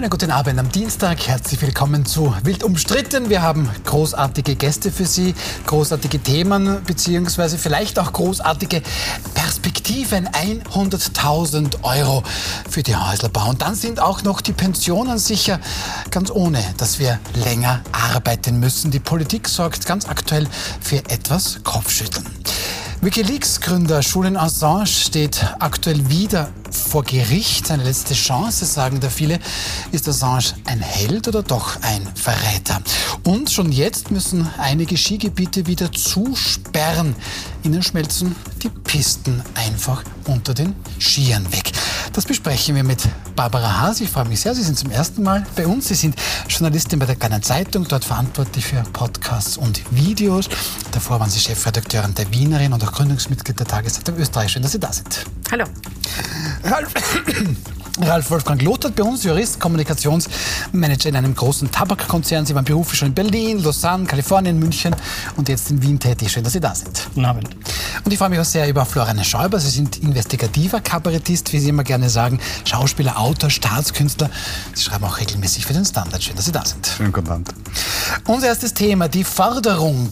Schönen guten Abend am Dienstag. Herzlich willkommen zu Wild umstritten. Wir haben großartige Gäste für Sie, großartige Themen, beziehungsweise vielleicht auch großartige Perspektiven. 100.000 Euro für die Häuslebau. Und dann sind auch noch die Pensionen sicher, ganz ohne, dass wir länger arbeiten müssen. Die Politik sorgt ganz aktuell für etwas Kopfschütteln. Wikileaks-Gründer Julian Assange steht aktuell wieder vor Gericht. Seine letzte Chance, sagen da viele. Ist Assange ein Held oder doch ein Verräter? Und schon jetzt müssen einige Skigebiete wieder zusperren. Ihnen schmelzen die Pisten einfach unter den Skiern weg. Das besprechen wir mit Barbara Haas. Ich freue mich sehr, Sie sind zum ersten Mal bei uns. Sie sind Journalistin bei der Kleinen Zeitung, dort verantwortlich für Podcasts und Videos. Davor waren Sie Chefredakteurin der Wienerin und auch Gründungsmitglied der Tageszeitung Österreich. Schön, dass Sie da sind. Hallo. Ralf, Ralf Wolfgang Lothar bei uns, Jurist, Kommunikationsmanager in einem großen Tabakkonzern. Sie waren beruflich schon in Berlin, Lausanne, Kalifornien, München und jetzt in Wien tätig. Schön, dass Sie da sind. Guten Abend. Und ich freue mich auch sehr über Floriane Schäuber. Sie sind investigativer Kabarettist, wie Sie immer gerne sagen, Schauspieler, Autor, Staatskünstler. Sie schreiben auch regelmäßig für den Standard. Schön, dass Sie da sind. Schönen guten Abend. Unser erstes Thema, die Forderung.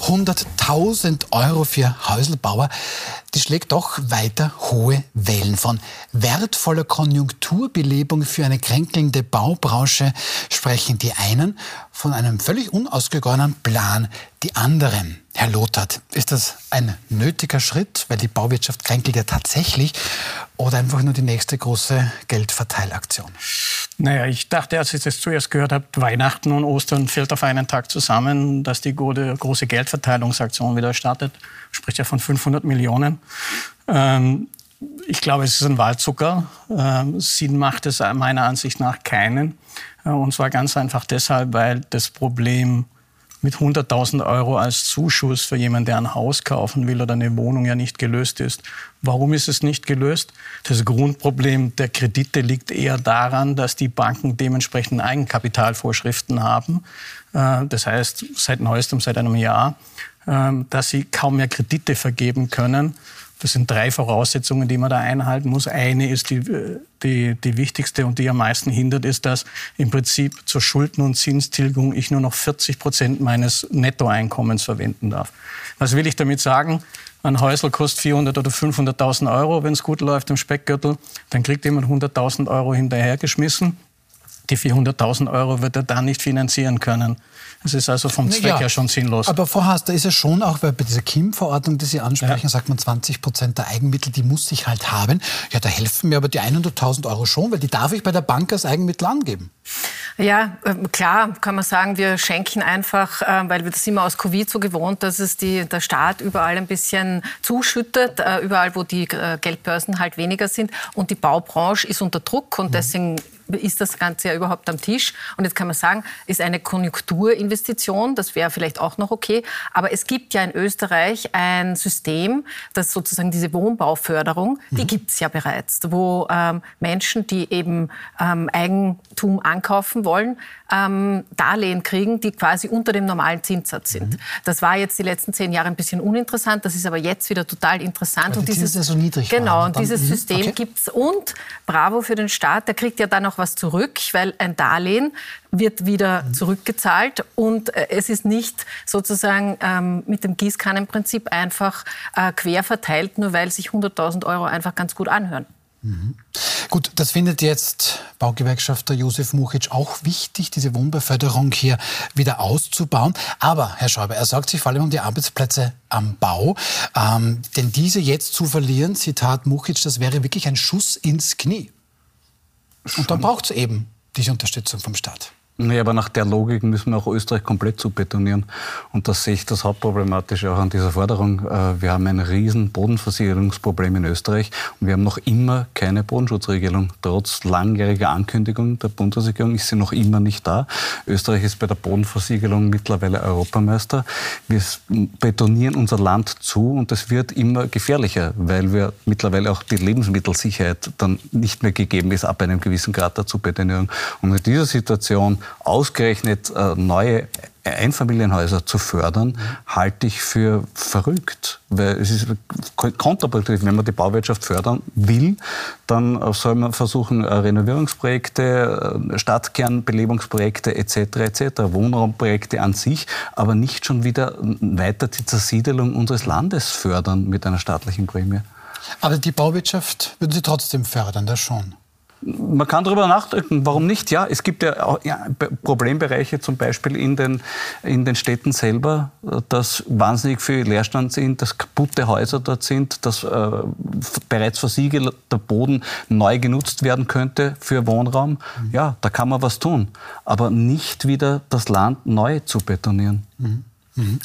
100.000 Euro für Häuselbauer die schlägt doch weiter hohe Wellen von wertvoller Konjunkturbelebung für eine kränkelnde Baubranche sprechen die einen, von einem völlig unausgegorenen Plan die anderen. Herr Lothart, ist das ein nötiger Schritt, weil die Bauwirtschaft kränkelt ja tatsächlich, oder einfach nur die nächste große Geldverteilaktion? Naja, ich dachte, als ich das zuerst gehört habe, Weihnachten und Ostern fällt auf einen Tag zusammen, dass die große Geldverteilungsaktion wieder startet. Spricht ja von 500 Millionen. Ähm, ich glaube, es ist ein Wahlzucker. Ähm, Sinn macht es meiner Ansicht nach keinen. Äh, und zwar ganz einfach deshalb, weil das Problem mit 100.000 Euro als Zuschuss für jemanden, der ein Haus kaufen will oder eine Wohnung ja nicht gelöst ist. Warum ist es nicht gelöst? Das Grundproblem der Kredite liegt eher daran, dass die Banken dementsprechend Eigenkapitalvorschriften haben. Äh, das heißt, seit neuestem, seit einem Jahr, äh, dass sie kaum mehr Kredite vergeben können das sind drei Voraussetzungen, die man da einhalten muss. Eine ist die, die, die wichtigste und die am meisten hindert, ist, dass im Prinzip zur Schulden- und Zinstilgung ich nur noch 40 Prozent meines Nettoeinkommens verwenden darf. Was will ich damit sagen? Ein Häusl kostet 400 oder 500.000 Euro, wenn es gut läuft im Speckgürtel. Dann kriegt jemand 100.000 Euro hinterhergeschmissen. Die 400.000 Euro wird er dann nicht finanzieren können. Das ist also vom Zweck ja, her schon sinnlos. Aber Frau Haas, da ist ja schon auch, weil bei dieser KIM-Verordnung, die Sie ansprechen, ja. sagt man 20 Prozent der Eigenmittel, die muss ich halt haben. Ja, da helfen mir aber die 100.000 Euro schon, weil die darf ich bei der Bank als Eigenmittel angeben. Ja, ähm, klar kann man sagen, wir schenken einfach, ähm, weil wir das immer aus Covid so gewohnt, dass es die, der Staat überall ein bisschen zuschüttet, äh, überall wo die äh, Geldbörsen halt weniger sind. Und die Baubranche ist unter Druck und mhm. deswegen ist das Ganze ja überhaupt am Tisch. Und jetzt kann man sagen, ist eine Konjunkturinvestition, das wäre vielleicht auch noch okay. Aber es gibt ja in Österreich ein System, das sozusagen diese Wohnbauförderung, mhm. die gibt es ja bereits, wo ähm, Menschen, die eben ähm, Eigentum ankaufen wollen, ähm, Darlehen kriegen, die quasi unter dem normalen Zinssatz sind. Mhm. Das war jetzt die letzten zehn Jahre ein bisschen uninteressant, das ist aber jetzt wieder total interessant. Weil und dieses, ja so niedrig genau, und dieses mhm. System okay. gibt es. Und bravo für den Staat, der kriegt ja dann auch was zurück, weil ein Darlehen wird wieder mhm. zurückgezahlt und äh, es ist nicht sozusagen ähm, mit dem Gießkannenprinzip einfach äh, quer verteilt, nur weil sich 100.000 Euro einfach ganz gut anhören. Mhm. Gut, das findet jetzt Baugewerkschafter Josef Muchitsch auch wichtig, diese Wohnbeförderung hier wieder auszubauen. Aber, Herr Schäuber, er sorgt sich vor allem um die Arbeitsplätze am Bau. Ähm, denn diese jetzt zu verlieren, Zitat Muchitsch, das wäre wirklich ein Schuss ins Knie. Und dann braucht es eben diese Unterstützung vom Staat. Nee, aber nach der Logik müssen wir auch Österreich komplett zubetonieren. Und das sehe ich das Hauptproblematische auch an dieser Forderung. Äh, wir haben ein riesen Bodenversicherungsproblem in Österreich und wir haben noch immer keine Bodenschutzregelung. Trotz langjähriger Ankündigung der Bundesregierung ist sie noch immer nicht da. Österreich ist bei der Bodenversiegelung mittlerweile Europameister. Wir betonieren unser Land zu und es wird immer gefährlicher, weil wir mittlerweile auch die Lebensmittelsicherheit dann nicht mehr gegeben ist ab einem gewissen Grad der Zubetonierung. Und in dieser Situation ausgerechnet äh, neue Einfamilienhäuser zu fördern, halte ich für verrückt. Weil es ist kontraproduktiv. Wenn man die Bauwirtschaft fördern will, dann soll man versuchen, äh, Renovierungsprojekte, äh, Stadtkernbelebungsprojekte etc. etc., Wohnraumprojekte an sich, aber nicht schon wieder weiter die Zersiedelung unseres Landes fördern mit einer staatlichen Prämie. Aber die Bauwirtschaft würden Sie trotzdem fördern, das schon man kann darüber nachdenken, warum nicht? Ja, es gibt ja, auch, ja Problembereiche zum Beispiel in den, in den Städten selber, dass wahnsinnig viel Leerstand sind, dass kaputte Häuser dort sind, dass äh, bereits versiegelter Boden neu genutzt werden könnte für Wohnraum. Mhm. Ja, da kann man was tun, aber nicht wieder das Land neu zu betonieren. Mhm. Mhm.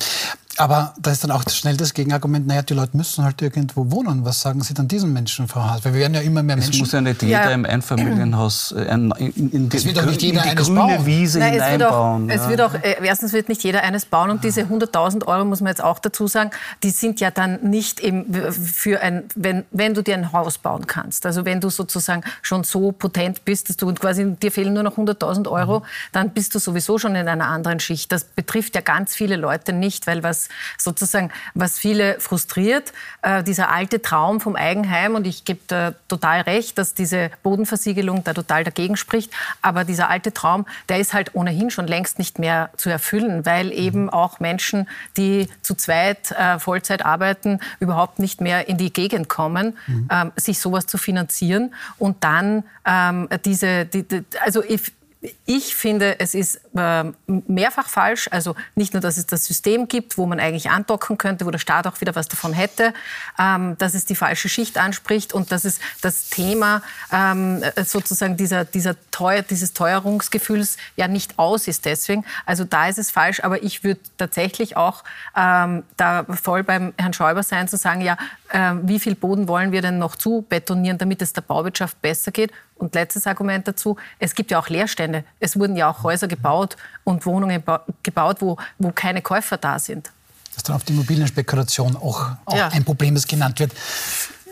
Aber da ist dann auch schnell das Gegenargument, naja, die Leute müssen halt irgendwo wohnen. Was sagen Sie dann diesen Menschen, Frau Haas? Weil wir werden ja immer mehr Menschen... Es muss ja nicht jeder ja. im Einfamilienhaus äh, in, in, in, die, wird auch nicht jeder in die eines grüne bauen. Wiese Nein, hineinbauen. Es wird auch, ja. es wird auch, erstens wird nicht jeder eines bauen und diese 100.000 Euro, muss man jetzt auch dazu sagen, die sind ja dann nicht eben für ein, wenn, wenn du dir ein Haus bauen kannst. Also wenn du sozusagen schon so potent bist, dass du quasi, dir fehlen nur noch 100.000 Euro, mhm. dann bist du sowieso schon in einer anderen Schicht. Das betrifft ja ganz viele Leute nicht, weil was sozusagen was viele frustriert, äh, dieser alte Traum vom Eigenheim. Und ich gebe da total recht, dass diese Bodenversiegelung da total dagegen spricht. Aber dieser alte Traum, der ist halt ohnehin schon längst nicht mehr zu erfüllen, weil eben auch Menschen, die zu zweit äh, Vollzeit arbeiten, überhaupt nicht mehr in die Gegend kommen, mhm. ähm, sich sowas zu finanzieren und dann ähm, diese, die, die, also ich, ich finde, es ist äh, mehrfach falsch. Also nicht nur, dass es das System gibt, wo man eigentlich andocken könnte, wo der Staat auch wieder was davon hätte, ähm, dass es die falsche Schicht anspricht und dass es das Thema ähm, sozusagen dieser, dieser Teuer, dieses Teuerungsgefühls ja nicht aus ist deswegen. Also da ist es falsch. Aber ich würde tatsächlich auch ähm, da voll beim Herrn Schäuber sein, zu sagen, ja, äh, wie viel Boden wollen wir denn noch zu betonieren, damit es der Bauwirtschaft besser geht? Und letztes Argument dazu, es gibt ja auch Leerstände. Es wurden ja auch Häuser gebaut und Wohnungen gebaut, wo, wo keine Käufer da sind. Dass dann auf die Immobilienspekulation auch, auch ja. ein Problem, das genannt wird.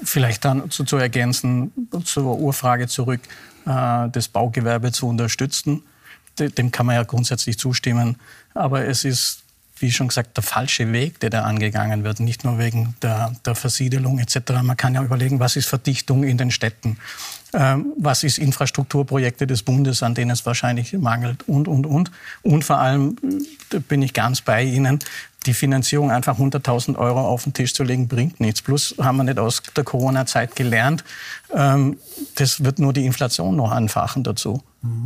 Vielleicht dann zu, zu ergänzen, zur Urfrage zurück, äh, das Baugewerbe zu unterstützen. Dem kann man ja grundsätzlich zustimmen. Aber es ist wie schon gesagt, der falsche Weg, der da angegangen wird. Nicht nur wegen der, der Versiedelung etc. Man kann ja überlegen, was ist Verdichtung in den Städten? Ähm, was ist Infrastrukturprojekte des Bundes, an denen es wahrscheinlich mangelt und, und, und. Und vor allem, da bin ich ganz bei Ihnen, die Finanzierung einfach 100.000 Euro auf den Tisch zu legen, bringt nichts. Plus haben wir nicht aus der Corona-Zeit gelernt, ähm, das wird nur die Inflation noch anfachen dazu.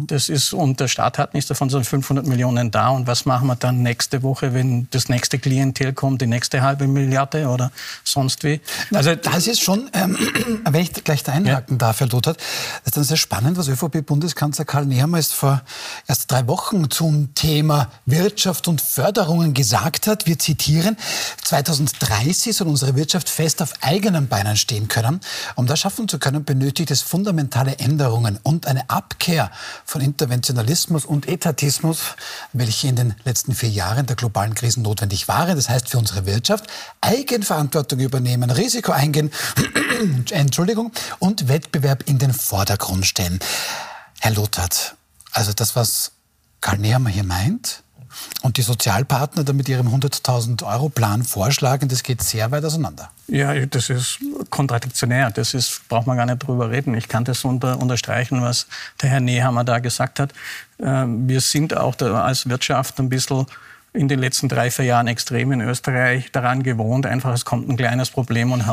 Das ist, und der Staat hat nichts davon, sondern 500 Millionen da. Und was machen wir dann nächste Woche, wenn das nächste Klientel kommt, die nächste halbe Milliarde oder sonst wie? Also das ist schon, ähm, wenn ich gleich da einhaken ja. darf, Herr Lothar, das ist dann sehr spannend, was ÖVP-Bundeskanzler Karl Nehammer erst vor erst drei Wochen zum Thema Wirtschaft und Förderungen gesagt hat. Wir zitieren, 2030 soll unsere Wirtschaft fest auf eigenen Beinen stehen können. Um das schaffen zu können, benötigt es fundamentale Änderungen und eine Abkehr von Interventionalismus und Etatismus, welche in den letzten vier Jahren der globalen Krisen notwendig waren. Das heißt für unsere Wirtschaft Eigenverantwortung übernehmen, Risiko eingehen, Entschuldigung, und Wettbewerb in den Vordergrund stellen. Herr Lothar, also das, was Karl Nehammer hier meint, und die Sozialpartner da mit ihrem 100.000 Euro Plan vorschlagen, das geht sehr weit auseinander. Ja, das ist kontradiktionär. Das ist, braucht man gar nicht drüber reden. Ich kann das unter, unterstreichen, was der Herr Nehammer da gesagt hat. Ähm, wir sind auch als Wirtschaft ein bisschen in den letzten drei, vier Jahren extrem in Österreich daran gewohnt, einfach es kommt ein kleines Problem und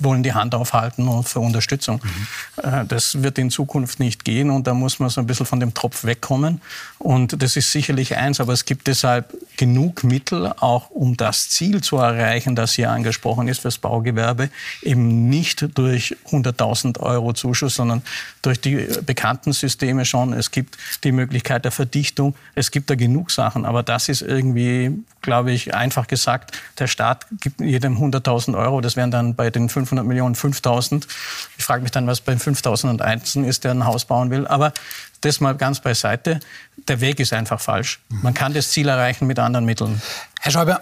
wollen die Hand aufhalten für Unterstützung. Mhm. Das wird in Zukunft nicht gehen und da muss man so ein bisschen von dem Tropf wegkommen. Und das ist sicherlich eins, aber es gibt deshalb genug Mittel, auch um das Ziel zu erreichen, das hier angesprochen ist fürs Baugewerbe, eben nicht durch 100.000 Euro Zuschuss, sondern durch die bekannten Systeme schon. Es gibt die Möglichkeit der Verdichtung, es gibt da genug Sachen, aber das ist irgendwie, glaube ich, einfach gesagt, der Staat gibt jedem 100.000 Euro. Das wären dann bei den 500 Millionen 5.000. Ich frage mich dann, was bei 5.001 ist, der ein Haus bauen will. Aber das mal ganz beiseite. Der Weg ist einfach falsch. Man kann das Ziel erreichen mit anderen Mitteln. Herr Schäuber,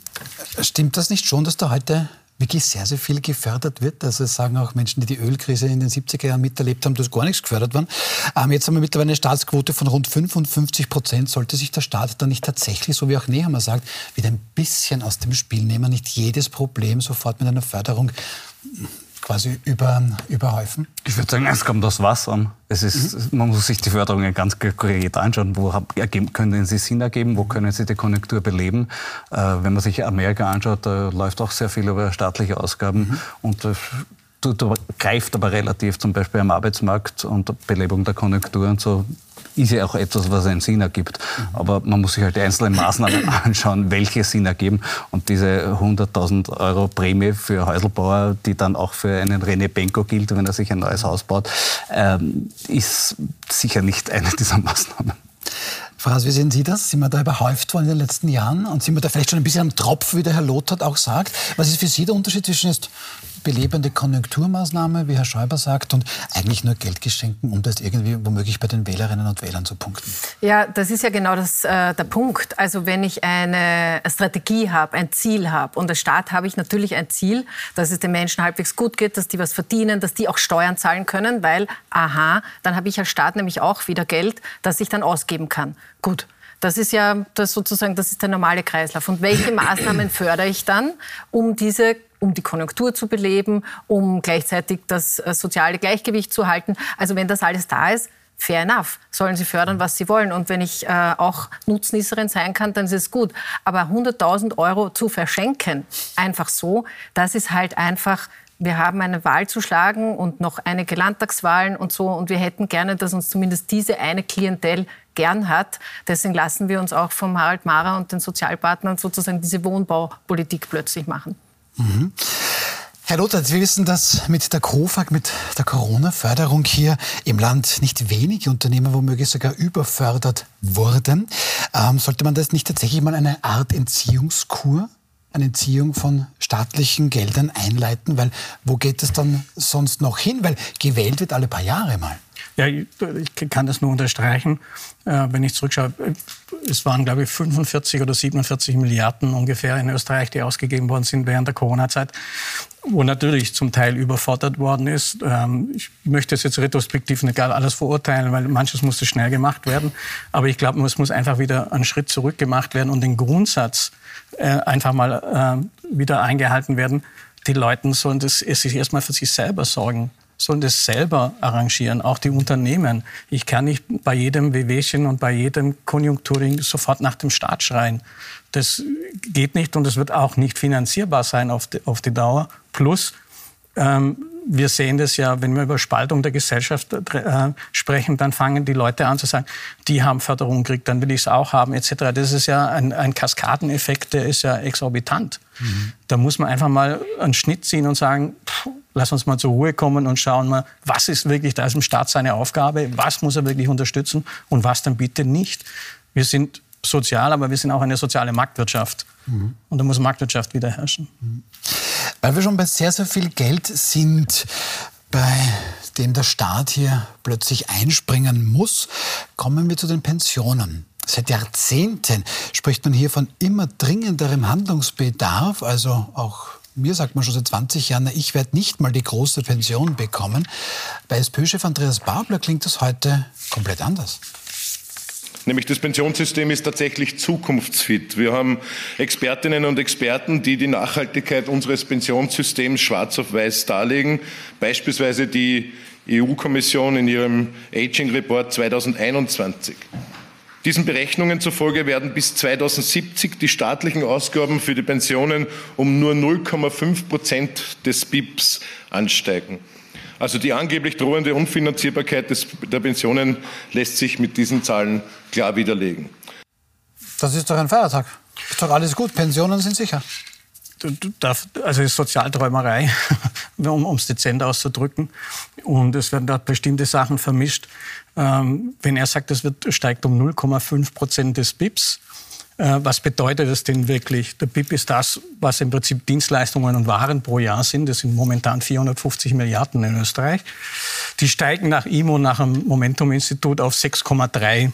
stimmt das nicht schon, dass da heute wirklich sehr, sehr viel gefördert wird. Also sagen auch Menschen, die die Ölkrise in den 70er Jahren miterlebt haben, dass gar nichts gefördert worden. Ähm, jetzt haben wir mittlerweile eine Staatsquote von rund 55 Prozent. Sollte sich der Staat dann nicht tatsächlich, so wie auch Nehammer sagt, wieder ein bisschen aus dem Spiel nehmen, nicht jedes Problem sofort mit einer Förderung quasi über, überhäufen? Ich würde sagen, es kommt das was an. Es ist, mhm. Man muss sich die Förderungen ganz konkret anschauen. Wo können sie Sinn ergeben? Wo können sie die Konjunktur beleben? Äh, wenn man sich Amerika anschaut, da läuft auch sehr viel über staatliche Ausgaben. Mhm. Und äh, du greift aber relativ zum Beispiel am Arbeitsmarkt und Belebung der Konjunktur und so ist ja auch etwas, was einen Sinn ergibt. Aber man muss sich halt die einzelnen Maßnahmen anschauen, welche Sinn ergeben. Und diese 100.000 Euro Prämie für Häuselbauer, die dann auch für einen René Benko gilt, wenn er sich ein neues Haus baut, ähm, ist sicher nicht eine dieser Maßnahmen. Frau Haas, wie sehen Sie das? Sind wir da überhäuft worden in den letzten Jahren? Und sind wir da vielleicht schon ein bisschen am Tropf, wie der Herr Lothar auch sagt? Was ist für Sie der Unterschied zwischen jetzt belebende Konjunkturmaßnahme, wie Herr Schäuber sagt, und eigentlich nur Geld geschenken, um das irgendwie womöglich bei den Wählerinnen und Wählern zu punkten? Ja, das ist ja genau das, äh, der Punkt. Also wenn ich eine Strategie habe, ein Ziel habe, und als Staat habe ich natürlich ein Ziel, dass es den Menschen halbwegs gut geht, dass die was verdienen, dass die auch Steuern zahlen können, weil, aha, dann habe ich als Staat nämlich auch wieder Geld, das ich dann ausgeben kann. Gut. Das ist ja das sozusagen, das ist der normale Kreislauf. Und welche Maßnahmen fördere ich dann, um diese um die Konjunktur zu beleben, um gleichzeitig das äh, soziale Gleichgewicht zu halten. Also wenn das alles da ist, fair enough, sollen sie fördern, was sie wollen. Und wenn ich äh, auch Nutznießerin sein kann, dann ist es gut. Aber 100.000 Euro zu verschenken, einfach so, das ist halt einfach wir haben eine Wahl zu schlagen und noch einige Landtagswahlen und so. Und wir hätten gerne, dass uns zumindest diese eine Klientel gern hat. Deswegen lassen wir uns auch vom Harald Mara und den Sozialpartnern sozusagen diese Wohnbaupolitik plötzlich machen. Mhm. Herr Lothar, Sie wissen, dass mit der KOFAG, mit der Corona-Förderung hier im Land nicht wenige Unternehmen womöglich sogar überfördert wurden. Ähm, sollte man das nicht tatsächlich mal eine Art Entziehungskur, eine Entziehung von staatlichen Geldern einleiten? Weil wo geht es dann sonst noch hin? Weil gewählt wird alle paar Jahre mal. Ja, ich kann das nur unterstreichen. Äh, wenn ich zurückschaue, es waren, glaube ich, 45 oder 47 Milliarden ungefähr in Österreich, die ausgegeben worden sind während der Corona-Zeit, wo natürlich zum Teil überfordert worden ist. Ähm, ich möchte es jetzt retrospektiv nicht alles verurteilen, weil manches musste schnell gemacht werden. Aber ich glaube, es muss einfach wieder einen Schritt zurück gemacht werden und den Grundsatz äh, einfach mal äh, wieder eingehalten werden. Die Leute sollen das sich erstmal für sich selber sorgen sollen das selber arrangieren, auch die Unternehmen. Ich kann nicht bei jedem Wehwehchen und bei jedem Konjunkturing sofort nach dem Staat schreien. Das geht nicht und es wird auch nicht finanzierbar sein auf die, auf die Dauer. Plus, ähm, wir sehen das ja, wenn wir über Spaltung der Gesellschaft äh, sprechen, dann fangen die Leute an zu sagen, die haben Förderung gekriegt, dann will ich es auch haben, etc. Das ist ja ein, ein Kaskadeneffekt, der ist ja exorbitant. Mhm. Da muss man einfach mal einen Schnitt ziehen und sagen, pff, lass uns mal zur Ruhe kommen und schauen mal, was ist wirklich da ist im Staat seine Aufgabe, was muss er wirklich unterstützen und was dann bitte nicht. Wir sind sozial, aber wir sind auch eine soziale Marktwirtschaft. Mhm. Und da muss Marktwirtschaft wieder herrschen. Mhm. Weil wir schon bei sehr, sehr viel Geld sind, bei dem der Staat hier plötzlich einspringen muss, kommen wir zu den Pensionen. Seit Jahrzehnten spricht man hier von immer dringenderem Handlungsbedarf. Also auch mir sagt man schon seit 20 Jahren, ich werde nicht mal die große Pension bekommen. Bei SPÖ-Chef Andreas Babler klingt das heute komplett anders. Nämlich das Pensionssystem ist tatsächlich zukunftsfit. Wir haben Expertinnen und Experten, die die Nachhaltigkeit unseres Pensionssystems schwarz auf weiß darlegen. Beispielsweise die EU-Kommission in ihrem Aging Report 2021. Diesen Berechnungen zufolge werden bis 2070 die staatlichen Ausgaben für die Pensionen um nur 0,5 Prozent des BIPs ansteigen. Also die angeblich drohende Unfinanzierbarkeit des, der Pensionen lässt sich mit diesen Zahlen klar widerlegen. Das ist doch ein Feiertag. Ist doch alles gut. Pensionen sind sicher. Also ist Sozialträumerei, um es dezent auszudrücken. Und es werden dort bestimmte Sachen vermischt. Ähm, wenn er sagt, es wird, steigt um 0,5 Prozent des BIPs, äh, was bedeutet das denn wirklich? Der BIP ist das, was im Prinzip Dienstleistungen und Waren pro Jahr sind. Das sind momentan 450 Milliarden in Österreich. Die steigen nach IMO, nach dem Momentum-Institut auf 6,3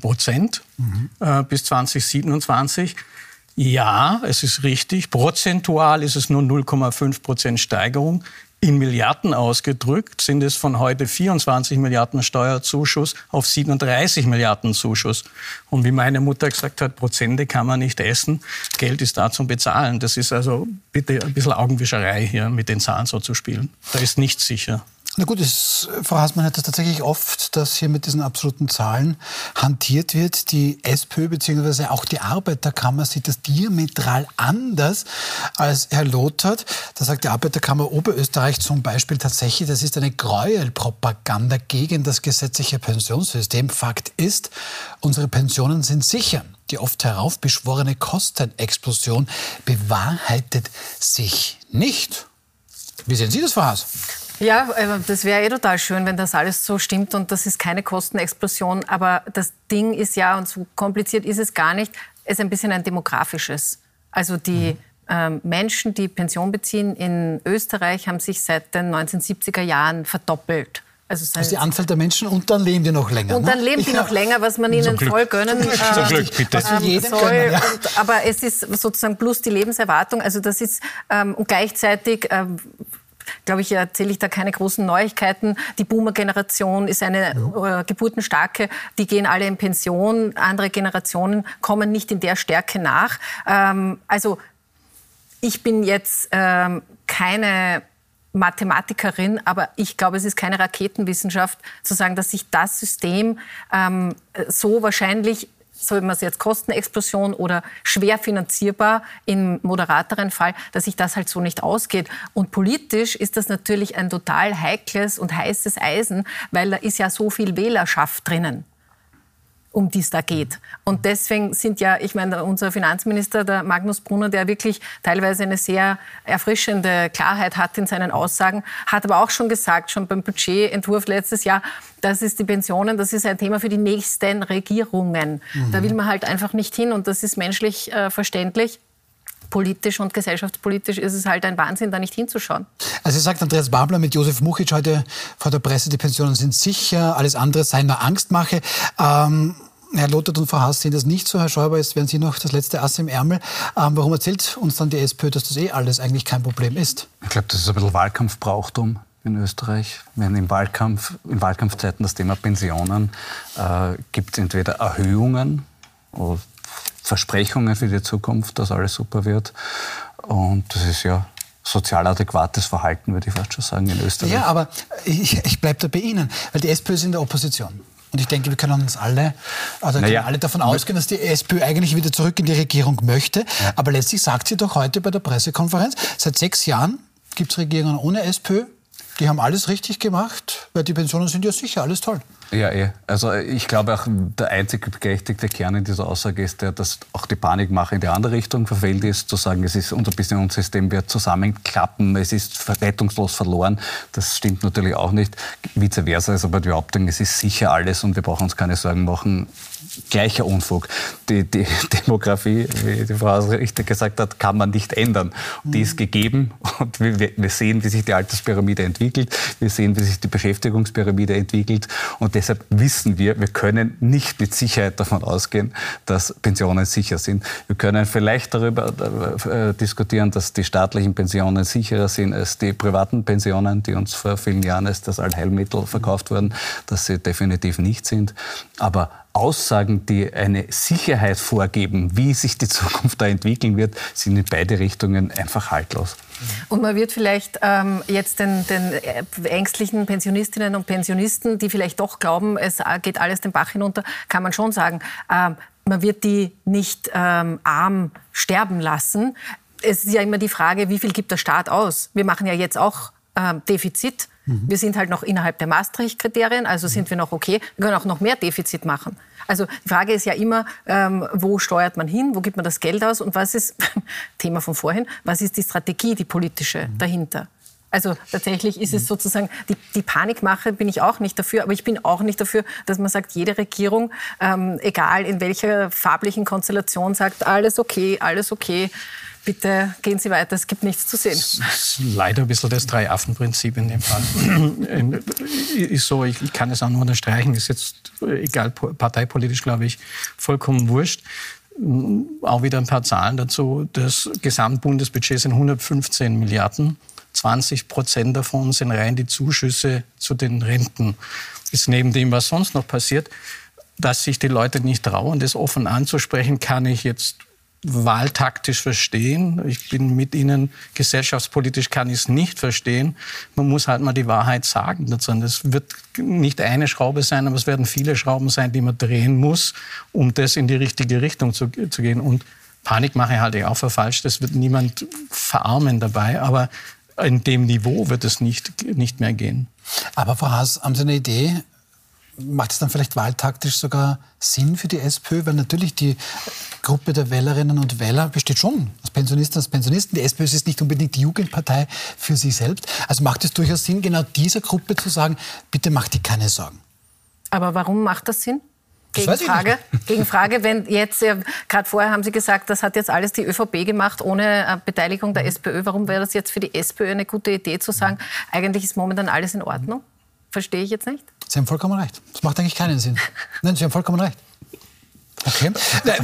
Prozent mhm. äh, bis 2027. Ja, es ist richtig. Prozentual ist es nur 0,5 Prozent Steigerung. In Milliarden ausgedrückt sind es von heute 24 Milliarden Steuerzuschuss auf 37 Milliarden Zuschuss. Und wie meine Mutter gesagt hat, Prozente kann man nicht essen, Geld ist da zum Bezahlen. Das ist also bitte ein bisschen Augenwischerei hier mit den Zahlen so zu spielen. Da ist nichts sicher. Na gut, es, Frau Haßmann hat das tatsächlich oft, dass hier mit diesen absoluten Zahlen hantiert wird. Die SPÖ bzw. auch die Arbeiterkammer sieht das diametral anders als Herr Lothar. Da sagt die Arbeiterkammer Oberösterreich zum Beispiel tatsächlich, das ist eine Gräuelpropaganda gegen das gesetzliche Pensionssystem. Fakt ist, unsere Pensionen sind sicher. Die oft heraufbeschworene Kostenexplosion bewahrheitet sich nicht. Wie sehen Sie das, Frau Haas? Ja, äh, das wäre eh total schön, wenn das alles so stimmt und das ist keine Kostenexplosion. Aber das Ding ist ja, und so kompliziert ist es gar nicht, es ist ein bisschen ein demografisches. Also die ähm, Menschen, die Pension beziehen in Österreich, haben sich seit den 1970er Jahren verdoppelt. Also das ist die Anzahl der Menschen und dann leben die noch länger. Und dann ne? leben die noch länger, was man ihnen voll gönnen äh, Zum Glück, bitte. Was ähm, soll. Gönnen, ja. und, aber es ist sozusagen plus die Lebenserwartung. Also das ist ähm, und gleichzeitig ähm, glaube ich, erzähle ich da keine großen Neuigkeiten. Die Boomer-Generation ist eine ja. äh, geburtenstarke, die gehen alle in Pension. Andere Generationen kommen nicht in der Stärke nach. Ähm, also ich bin jetzt ähm, keine Mathematikerin, aber ich glaube, es ist keine Raketenwissenschaft zu sagen, dass sich das System ähm, so wahrscheinlich soll man es jetzt Kostenexplosion oder schwer finanzierbar im moderateren Fall, dass sich das halt so nicht ausgeht. Und politisch ist das natürlich ein total heikles und heißes Eisen, weil da ist ja so viel Wählerschaft drinnen um die es da geht. Und deswegen sind ja, ich meine, unser Finanzminister, der Magnus Brunner, der wirklich teilweise eine sehr erfrischende Klarheit hat in seinen Aussagen, hat aber auch schon gesagt, schon beim Budgetentwurf letztes Jahr, das ist die Pensionen, das ist ein Thema für die nächsten Regierungen. Mhm. Da will man halt einfach nicht hin und das ist menschlich äh, verständlich politisch und gesellschaftspolitisch ist es halt ein Wahnsinn, da nicht hinzuschauen. Also sagt Andreas Babler mit Josef Muchic heute vor der Presse, die Pensionen sind sicher, alles andere sei nur Angstmache. Ähm Herr Lothar und Frau Haas sehen das nicht so. Herr Schäuber, jetzt werden Sie noch das letzte Ass im Ärmel. Ähm, warum erzählt uns dann die SPÖ, dass das eh alles eigentlich kein Problem ist? Ich glaube, das ist ein bisschen Wahlkampfbrauchtum in Österreich. Wenn im Wahlkampf, in Wahlkampfzeiten das Thema Pensionen äh, gibt es entweder Erhöhungen oder Versprechungen für die Zukunft, dass alles super wird. Und das ist ja sozial adäquates Verhalten, würde ich fast schon sagen, in Österreich. Ja, aber ich, ich bleibe da bei Ihnen, weil die SPÖ ist in der Opposition. Und ich denke, wir können uns alle, also naja, alle davon ausgehen, dass die SPÖ eigentlich wieder zurück in die Regierung möchte. Ja. Aber letztlich sagt sie doch heute bei der Pressekonferenz, seit sechs Jahren gibt es Regierungen ohne SPÖ. Die haben alles richtig gemacht, weil die Pensionen sind ja sicher, alles toll. Ja, eh. Also ich glaube auch, der einzig berechtigte Kern in dieser Aussage ist der, dass auch die Panikmache in die andere Richtung verfehlt ist, zu sagen, es ist unser Pensionssystem wird zusammenklappen, es ist rettungslos verloren. Das stimmt natürlich auch nicht. Vice versa ist aber die Behauptung, es ist sicher alles und wir brauchen uns keine Sorgen machen. Gleicher Unfug. Die, die Demografie, wie die Frau richtig gesagt hat, kann man nicht ändern. Die ist gegeben und wir, wir sehen, wie sich die Alterspyramide entwickelt. Wir sehen, wie sich die Beschäftigungspyramide entwickelt. Und deshalb wissen wir, wir können nicht mit Sicherheit davon ausgehen, dass Pensionen sicher sind. Wir können vielleicht darüber äh, diskutieren, dass die staatlichen Pensionen sicherer sind als die privaten Pensionen, die uns vor vielen Jahren als das Allheilmittel verkauft wurden, dass sie definitiv nicht sind. Aber Aussagen, die eine Sicherheit vorgeben, wie sich die Zukunft da entwickeln wird, sind in beide Richtungen einfach haltlos. Und man wird vielleicht ähm, jetzt den, den, äh, ängstlichen Pensionistinnen und Pensionisten, die vielleicht doch glauben, es geht alles den Bach hinunter, kann man schon sagen, ähm, man wird die nicht ähm, arm sterben lassen. Es ist ja immer die Frage, wie viel gibt der Staat aus? Wir machen ja jetzt auch ähm, Defizit. Mhm. Wir sind halt noch innerhalb der Maastricht-Kriterien, also sind wir noch okay. Wir können auch noch mehr Defizit machen. Also die Frage ist ja immer, ähm, wo steuert man hin, wo gibt man das Geld aus und was ist, Thema von vorhin, was ist die Strategie, die politische mhm. dahinter? Also tatsächlich ist es mhm. sozusagen, die, die, Panikmache bin ich auch nicht dafür, aber ich bin auch nicht dafür, dass man sagt, jede Regierung, ähm, egal in welcher farblichen Konstellation, sagt, alles okay, alles okay. Bitte gehen Sie weiter, es gibt nichts zu sehen. Das ist leider ein bisschen das Drei-Affen-Prinzip in dem Fall. ist so, ich, ich, kann es auch nur unterstreichen, ist jetzt, egal parteipolitisch, glaube ich, vollkommen wurscht. auch wieder ein paar Zahlen dazu. Das Gesamtbundesbudget sind 115 Milliarden. 20 Prozent davon sind rein die Zuschüsse zu den Renten. Ist neben dem, was sonst noch passiert, dass sich die Leute nicht trauen, das offen anzusprechen, kann ich jetzt wahltaktisch verstehen. Ich bin mit Ihnen gesellschaftspolitisch kann ich es nicht verstehen. Man muss halt mal die Wahrheit sagen dazu. Das wird nicht eine Schraube sein, aber es werden viele Schrauben sein, die man drehen muss, um das in die richtige Richtung zu, zu gehen. Und Panikmache halte ich auch für falsch. Das wird niemand verarmen dabei. Aber in dem Niveau wird es nicht, nicht mehr gehen. Aber Frau Haas, haben Sie eine Idee, macht es dann vielleicht wahltaktisch sogar Sinn für die SPÖ? Weil natürlich die Gruppe der Wählerinnen und Wähler besteht schon aus Pensionisten und Pensionisten. Die SPÖ ist nicht unbedingt die Jugendpartei für sie selbst. Also macht es durchaus Sinn, genau dieser Gruppe zu sagen, bitte macht die keine Sorgen. Aber warum macht das Sinn? Gegenfrage, Gegenfrage, wenn jetzt, gerade vorher haben Sie gesagt, das hat jetzt alles die ÖVP gemacht, ohne äh, Beteiligung der SPÖ. Warum wäre das jetzt für die SPÖ eine gute Idee zu sagen, eigentlich ist momentan alles in Ordnung? Verstehe ich jetzt nicht? Sie haben vollkommen recht. Das macht eigentlich keinen Sinn. Nein, Sie haben vollkommen recht. Okay.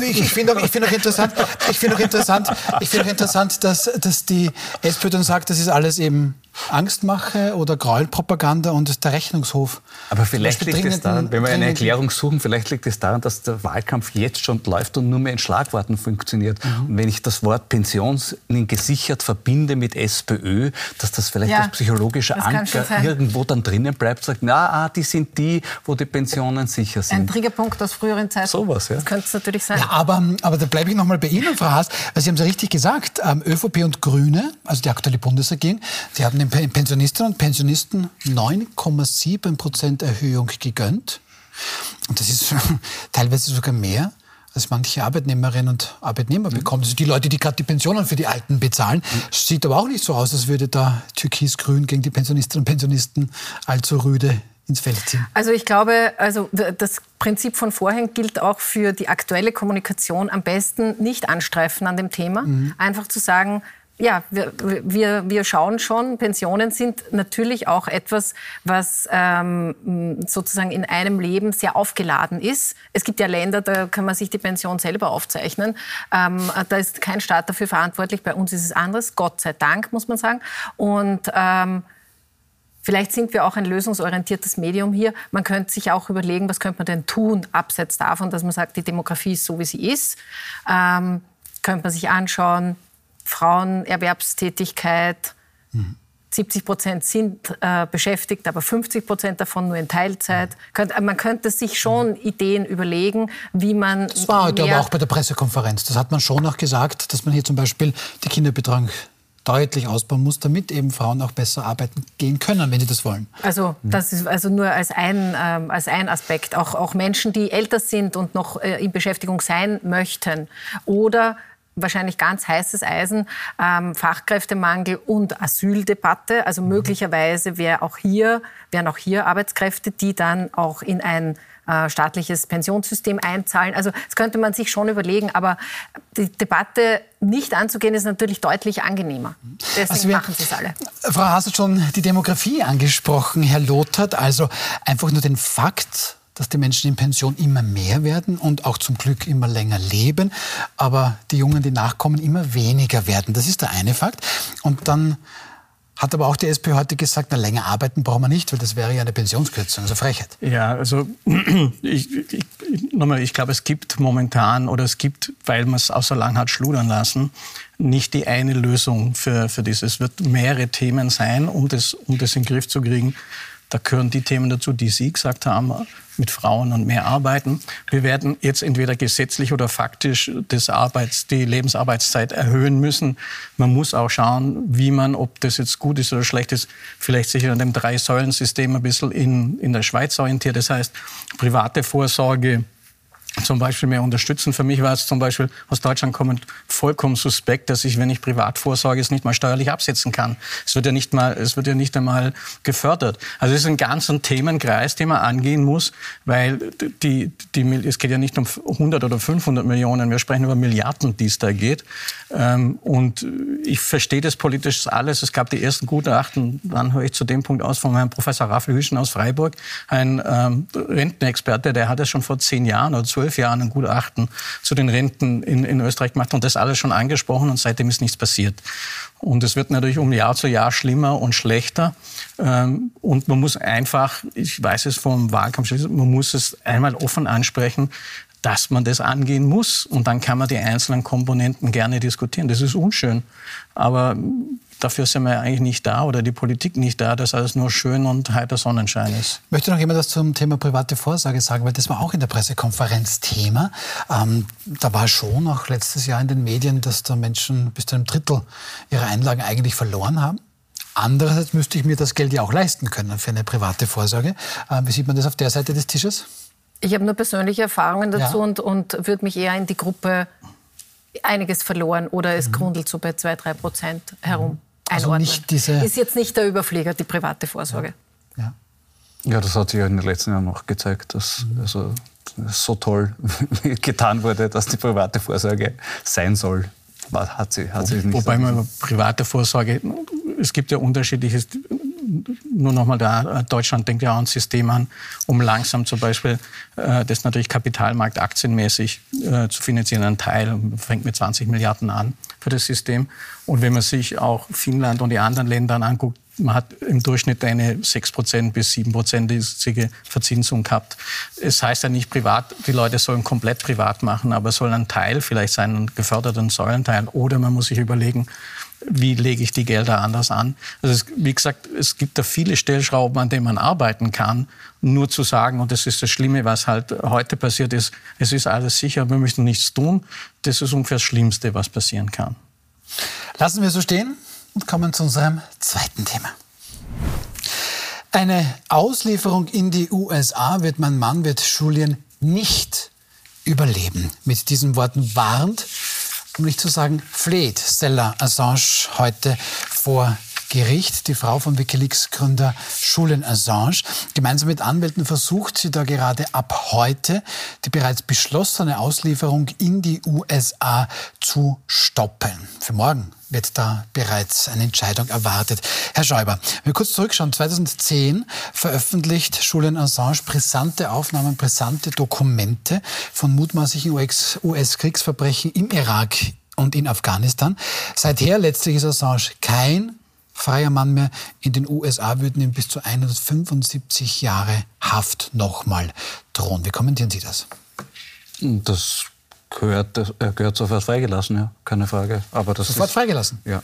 Ich, ich finde auch, find auch interessant, ich finde auch interessant, ich finde auch interessant, dass, dass die SPÖ dann sagt, das ist alles eben Angstmache oder Gräuelpropaganda und der Rechnungshof. Aber vielleicht liegt es daran, wenn wir eine Erklärung suchen, vielleicht liegt es daran, dass der Wahlkampf jetzt schon läuft und nur mehr in Schlagworten funktioniert. Mhm. Und wenn ich das Wort Pensionen gesichert verbinde mit SPÖ, dass das vielleicht ja, als psychologischer Anker irgendwo dann drinnen bleibt, sagt, na, ah, die sind die, wo die Pensionen sicher sind. Ein Triggerpunkt aus früheren Zeiten. Sowas, ja. Das könnte es natürlich sein. Ja, aber, aber da bleibe ich noch mal bei Ihnen, Frau Haas. Weil Sie haben es ja richtig gesagt, ähm, ÖVP und Grüne, also die aktuelle Bundesregierung, die haben den Pensionistinnen und Pensionisten 9,7 Prozent Erhöhung gegönnt. Und das ist teilweise sogar mehr als manche Arbeitnehmerinnen und Arbeitnehmer bekommen. Also die Leute, die gerade die Pensionen für die Alten bezahlen. Sieht aber auch nicht so aus, als würde da Türkis-Grün gegen die Pensionistinnen und Pensionisten allzu rüde ins Feld ziehen. Also ich glaube, also das Prinzip von vorhin gilt auch für die aktuelle Kommunikation. Am besten nicht anstreifen an dem Thema. Mhm. Einfach zu sagen, ja, wir, wir, wir schauen schon, Pensionen sind natürlich auch etwas, was ähm, sozusagen in einem Leben sehr aufgeladen ist. Es gibt ja Länder, da kann man sich die Pension selber aufzeichnen. Ähm, da ist kein Staat dafür verantwortlich. Bei uns ist es anders, Gott sei Dank, muss man sagen. Und ähm, Vielleicht sind wir auch ein lösungsorientiertes Medium hier. Man könnte sich auch überlegen, was könnte man denn tun, abseits davon, dass man sagt, die Demografie ist so, wie sie ist. Ähm, könnte man sich anschauen, Frauenerwerbstätigkeit. Mhm. 70 Prozent sind äh, beschäftigt, aber 50 Prozent davon nur in Teilzeit. Könnt, man könnte sich schon Ideen überlegen, wie man. Das war heute aber auch bei der Pressekonferenz. Das hat man schon auch gesagt, dass man hier zum Beispiel die Kinderbetreuung deutlich ausbauen muss, damit eben Frauen auch besser arbeiten gehen können, wenn sie das wollen. Also das ist also nur als ein, ähm, als ein Aspekt. Auch, auch Menschen, die älter sind und noch äh, in Beschäftigung sein möchten oder wahrscheinlich ganz heißes Eisen, ähm, Fachkräftemangel und Asyldebatte. Also mhm. möglicherweise wär auch hier, wären auch hier Arbeitskräfte, die dann auch in ein äh, staatliches Pensionssystem einzahlen. Also das könnte man sich schon überlegen, aber die Debatte nicht anzugehen, ist natürlich deutlich angenehmer. Deswegen also wir, machen Sie es alle. Frau Haas hat schon die Demografie angesprochen, Herr Lothar. Also einfach nur den Fakt, dass die Menschen in Pension immer mehr werden und auch zum Glück immer länger leben, aber die Jungen, die nachkommen, immer weniger werden. Das ist der eine Fakt. Und dann hat aber auch die SPÖ heute gesagt, na, länger arbeiten brauchen wir nicht, weil das wäre ja eine Pensionskürzung, also Frechheit. Ja, also ich, ich, nochmal, ich glaube, es gibt momentan oder es gibt, weil man es auch so lange hat schludern lassen, nicht die eine Lösung für, für das. Es wird mehrere Themen sein, um das, um das in den Griff zu kriegen. Da gehören die Themen dazu, die Sie gesagt haben, mit Frauen und mehr arbeiten. Wir werden jetzt entweder gesetzlich oder faktisch das Arbeits-, die Lebensarbeitszeit erhöhen müssen. Man muss auch schauen, wie man, ob das jetzt gut ist oder schlecht ist, vielleicht sich an dem Drei-Säulen-System ein bisschen in, in der Schweiz orientiert. Das heißt, private Vorsorge, zum Beispiel mehr unterstützen. Für mich war es zum Beispiel aus Deutschland kommend vollkommen suspekt, dass ich, wenn ich privat vorsorge, es nicht mal steuerlich absetzen kann. Es wird ja nicht mal, es wird ja nicht einmal gefördert. Also es ist ein ganzer Themenkreis, den man angehen muss, weil die, die, es geht ja nicht um 100 oder 500 Millionen, wir sprechen über Milliarden, die es da geht. Ähm, und ich verstehe das politisch alles. Es gab die ersten Gutachten, dann höre ich zu dem Punkt aus von Herrn Professor Raffel Hüschen aus Freiburg, ein ähm, Rentenexperte, der hat es schon vor zehn Jahren oder zwölf Jahren ein Gutachten zu den Renten in, in Österreich gemacht und das alles schon angesprochen und seitdem ist nichts passiert. Und es wird natürlich um Jahr zu Jahr schlimmer und schlechter. Ähm, und man muss einfach, ich weiß es vom Wahlkampf, man muss es einmal offen ansprechen, dass man das angehen muss. Und dann kann man die einzelnen Komponenten gerne diskutieren. Das ist unschön. Aber dafür sind wir eigentlich nicht da oder die Politik nicht da, dass alles nur schön und heiter Sonnenschein ist. Möchte noch jemand was zum Thema private Vorsorge sagen, weil das war auch in der Pressekonferenz Thema. Ähm, da war schon auch letztes Jahr in den Medien, dass da Menschen bis zu einem Drittel ihrer Einlagen eigentlich verloren haben. Andererseits müsste ich mir das Geld ja auch leisten können für eine private Vorsorge. Ähm, wie sieht man das auf der Seite des Tisches? Ich habe nur persönliche Erfahrungen dazu ja. und, und würde mich eher in die Gruppe einiges verloren oder es mhm. grundelt so bei 2, 3 Prozent herum. Mhm also Nicht diese ist jetzt nicht der Überflieger, die private Vorsorge. Ja, ja. ja das hat sich ja in den letzten Jahren auch gezeigt, dass mhm. also, so toll getan wurde, dass die private Vorsorge sein soll. Hat sie, hat sie nicht Wobei man private Vorsorge, es gibt ja unterschiedliches, nur nochmal da, Deutschland denkt ja auch ein System an, um langsam zum Beispiel äh, das natürlich Kapitalmarkt aktienmäßig äh, zu finanzieren. Ein Teil fängt mit 20 Milliarden an für das System. Und wenn man sich auch Finnland und die anderen Länder anguckt, man hat im Durchschnitt eine 6% bis 7%ige Verzinsung gehabt. Es heißt ja nicht privat, die Leute sollen komplett privat machen, aber es soll ein Teil vielleicht sein, ein geförderten Säulenteil. Oder man muss sich überlegen, wie lege ich die Gelder anders an. Also es, wie gesagt, es gibt da viele Stellschrauben, an denen man arbeiten kann. Nur zu sagen, und das ist das Schlimme, was halt heute passiert ist, es ist alles sicher, wir möchten nichts tun, das ist ungefähr das Schlimmste, was passieren kann. Lassen wir so stehen und kommen zu unserem zweiten Thema. Eine Auslieferung in die USA wird mein Mann, wird Julian nicht überleben. Mit diesen Worten warnt, um nicht zu sagen fleht Stella Assange heute vor Gericht. Die Frau von Wikileaks-Gründer Julian Assange. Gemeinsam mit Anwälten versucht sie da gerade ab heute die bereits beschlossene Auslieferung in die USA zu stoppen. Für morgen wird da bereits eine Entscheidung erwartet. Herr Schäuber, wenn wir kurz zurückschauen, 2010 veröffentlicht Julian Assange brisante Aufnahmen, brisante Dokumente von mutmaßlichen US-Kriegsverbrechen im Irak und in Afghanistan. Seither letztlich ist Assange kein freier Mann mehr. In den USA würden ihm bis zu 175 Jahre Haft nochmal drohen. Wie kommentieren Sie das? Das gehört, er gehört sofort freigelassen, ja, keine Frage. Aber das sofort ist, freigelassen? Ja.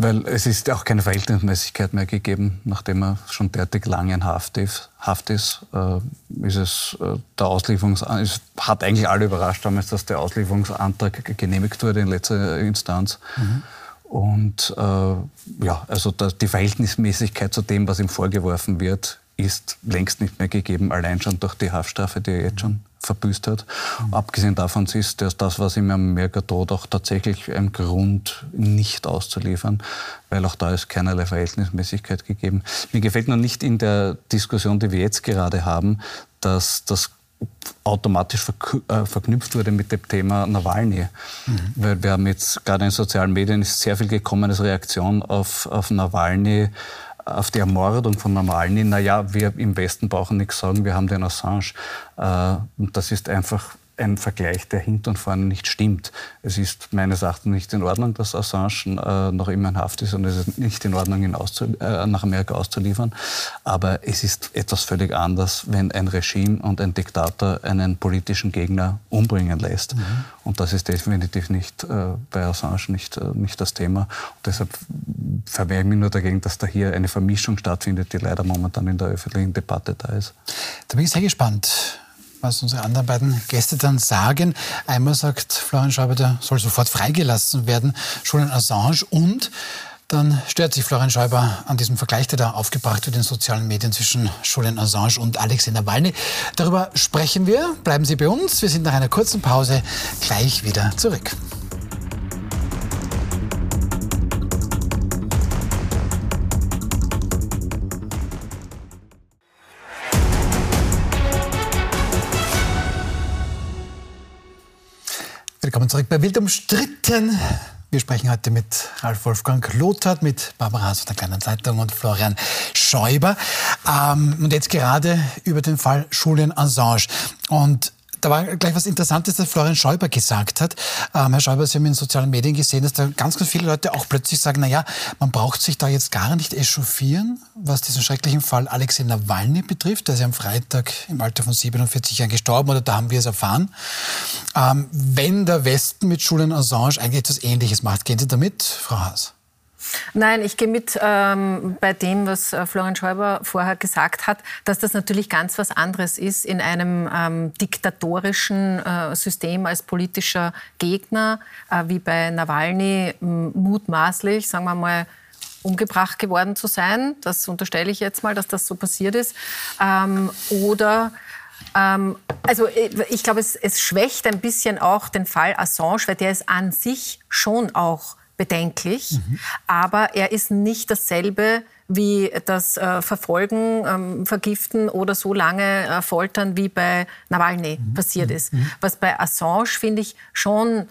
Weil es ist auch keine Verhältnismäßigkeit mehr gegeben, nachdem er schon derartig lange in Haft ist. Haft ist, äh, ist es äh, der Auslieferungs es hat eigentlich alle überrascht damals, dass der Auslieferungsantrag genehmigt wurde in letzter Instanz. Mhm. Und äh, ja, also die Verhältnismäßigkeit zu dem, was ihm vorgeworfen wird, ist längst nicht mehr gegeben, allein schon durch die Haftstrafe, die er jetzt schon verbüßt hat. Mhm. Abgesehen davon ist das, das, was ihm Amerika droht, auch tatsächlich ein Grund, nicht auszuliefern, weil auch da ist keinerlei Verhältnismäßigkeit gegeben. Mir gefällt nur nicht in der Diskussion, die wir jetzt gerade haben, dass das automatisch äh, verknüpft wurde mit dem Thema Nawalny. Mhm. Weil wir haben jetzt gerade in sozialen Medien ist sehr viel gekommen als Reaktion auf, auf Nawalny, auf die Ermordung von Nawalny. Naja, wir im Westen brauchen nichts sagen, wir haben den Assange. Äh, und das ist einfach ein Vergleich, der hinten und vorne nicht stimmt. Es ist meines Erachtens nicht in Ordnung, dass Assange äh, noch immer in Haft ist und es ist nicht in Ordnung, ihn äh, nach Amerika auszuliefern. Aber es ist etwas völlig anders, wenn ein Regime und ein Diktator einen politischen Gegner umbringen lässt. Mhm. Und das ist definitiv nicht äh, bei Assange nicht, äh, nicht das Thema. Und deshalb verwehre ich mich nur dagegen, dass da hier eine Vermischung stattfindet, die leider momentan in der öffentlichen Debatte da ist. Da bin ich sehr gespannt was unsere anderen beiden Gäste dann sagen. Einmal sagt Florian Schäuber, der soll sofort freigelassen werden, Julian Assange. Und dann stört sich Florian Schäuber an diesem Vergleich, der da aufgebracht wird in sozialen Medien zwischen Julian Assange und Alexei Nawalny. Darüber sprechen wir. Bleiben Sie bei uns. Wir sind nach einer kurzen Pause gleich wieder zurück. Willkommen zurück bei Wild umstritten. Wir sprechen heute mit Ralf Wolfgang Lothar, mit Barbara von der Kleinen Zeitung und Florian Schäuber. Ähm, und jetzt gerade über den Fall Julian Assange. Und da war gleich was Interessantes, das Florian Schäuber gesagt hat. Ähm, Herr Schäuber, Sie haben in sozialen Medien gesehen, dass da ganz, ganz viele Leute auch plötzlich sagen, naja, man braucht sich da jetzt gar nicht echauffieren, was diesen schrecklichen Fall Alexei Nawalny betrifft. Der ist ja am Freitag im Alter von 47 Jahren gestorben, oder da haben wir es erfahren. Ähm, wenn der Westen mit Julian Assange eigentlich etwas Ähnliches macht, gehen Sie damit, Frau Haas? Nein, ich gehe mit ähm, bei dem, was äh, Florian Schäuber vorher gesagt hat, dass das natürlich ganz was anderes ist in einem ähm, diktatorischen äh, System als politischer Gegner, äh, wie bei Nawalny mutmaßlich, sagen wir mal, umgebracht geworden zu sein. Das unterstelle ich jetzt mal, dass das so passiert ist. Ähm, oder ähm, also äh, ich glaube, es, es schwächt ein bisschen auch den Fall Assange, weil der ist an sich schon auch bedenklich, mhm. aber er ist nicht dasselbe wie das äh, Verfolgen, ähm, Vergiften oder so lange äh, Foltern wie bei Nawalny mhm. passiert ist. Mhm. Was bei Assange, finde ich, schon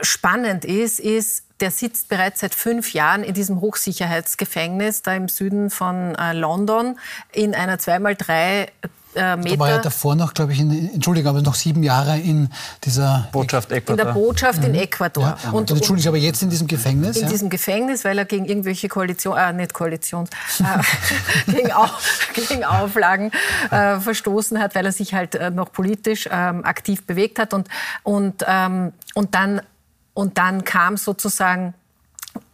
spannend ist, ist, der sitzt bereits seit fünf Jahren in diesem Hochsicherheitsgefängnis da im Süden von äh, London in einer 2x3 äh, Meter. Da war ja davor noch, glaube ich, in, Entschuldigung, aber noch sieben Jahre in dieser Botschaft Ecuador. In der Botschaft mhm. in Ecuador. Ja. Und, und Entschuldigung, aber jetzt in diesem Gefängnis? In ja? diesem Gefängnis, weil er gegen irgendwelche Koalition, äh, nicht Koalitions, äh, gegen, Auf, gegen, Auflagen äh, verstoßen hat, weil er sich halt äh, noch politisch ähm, aktiv bewegt hat und und ähm, und dann und dann kam sozusagen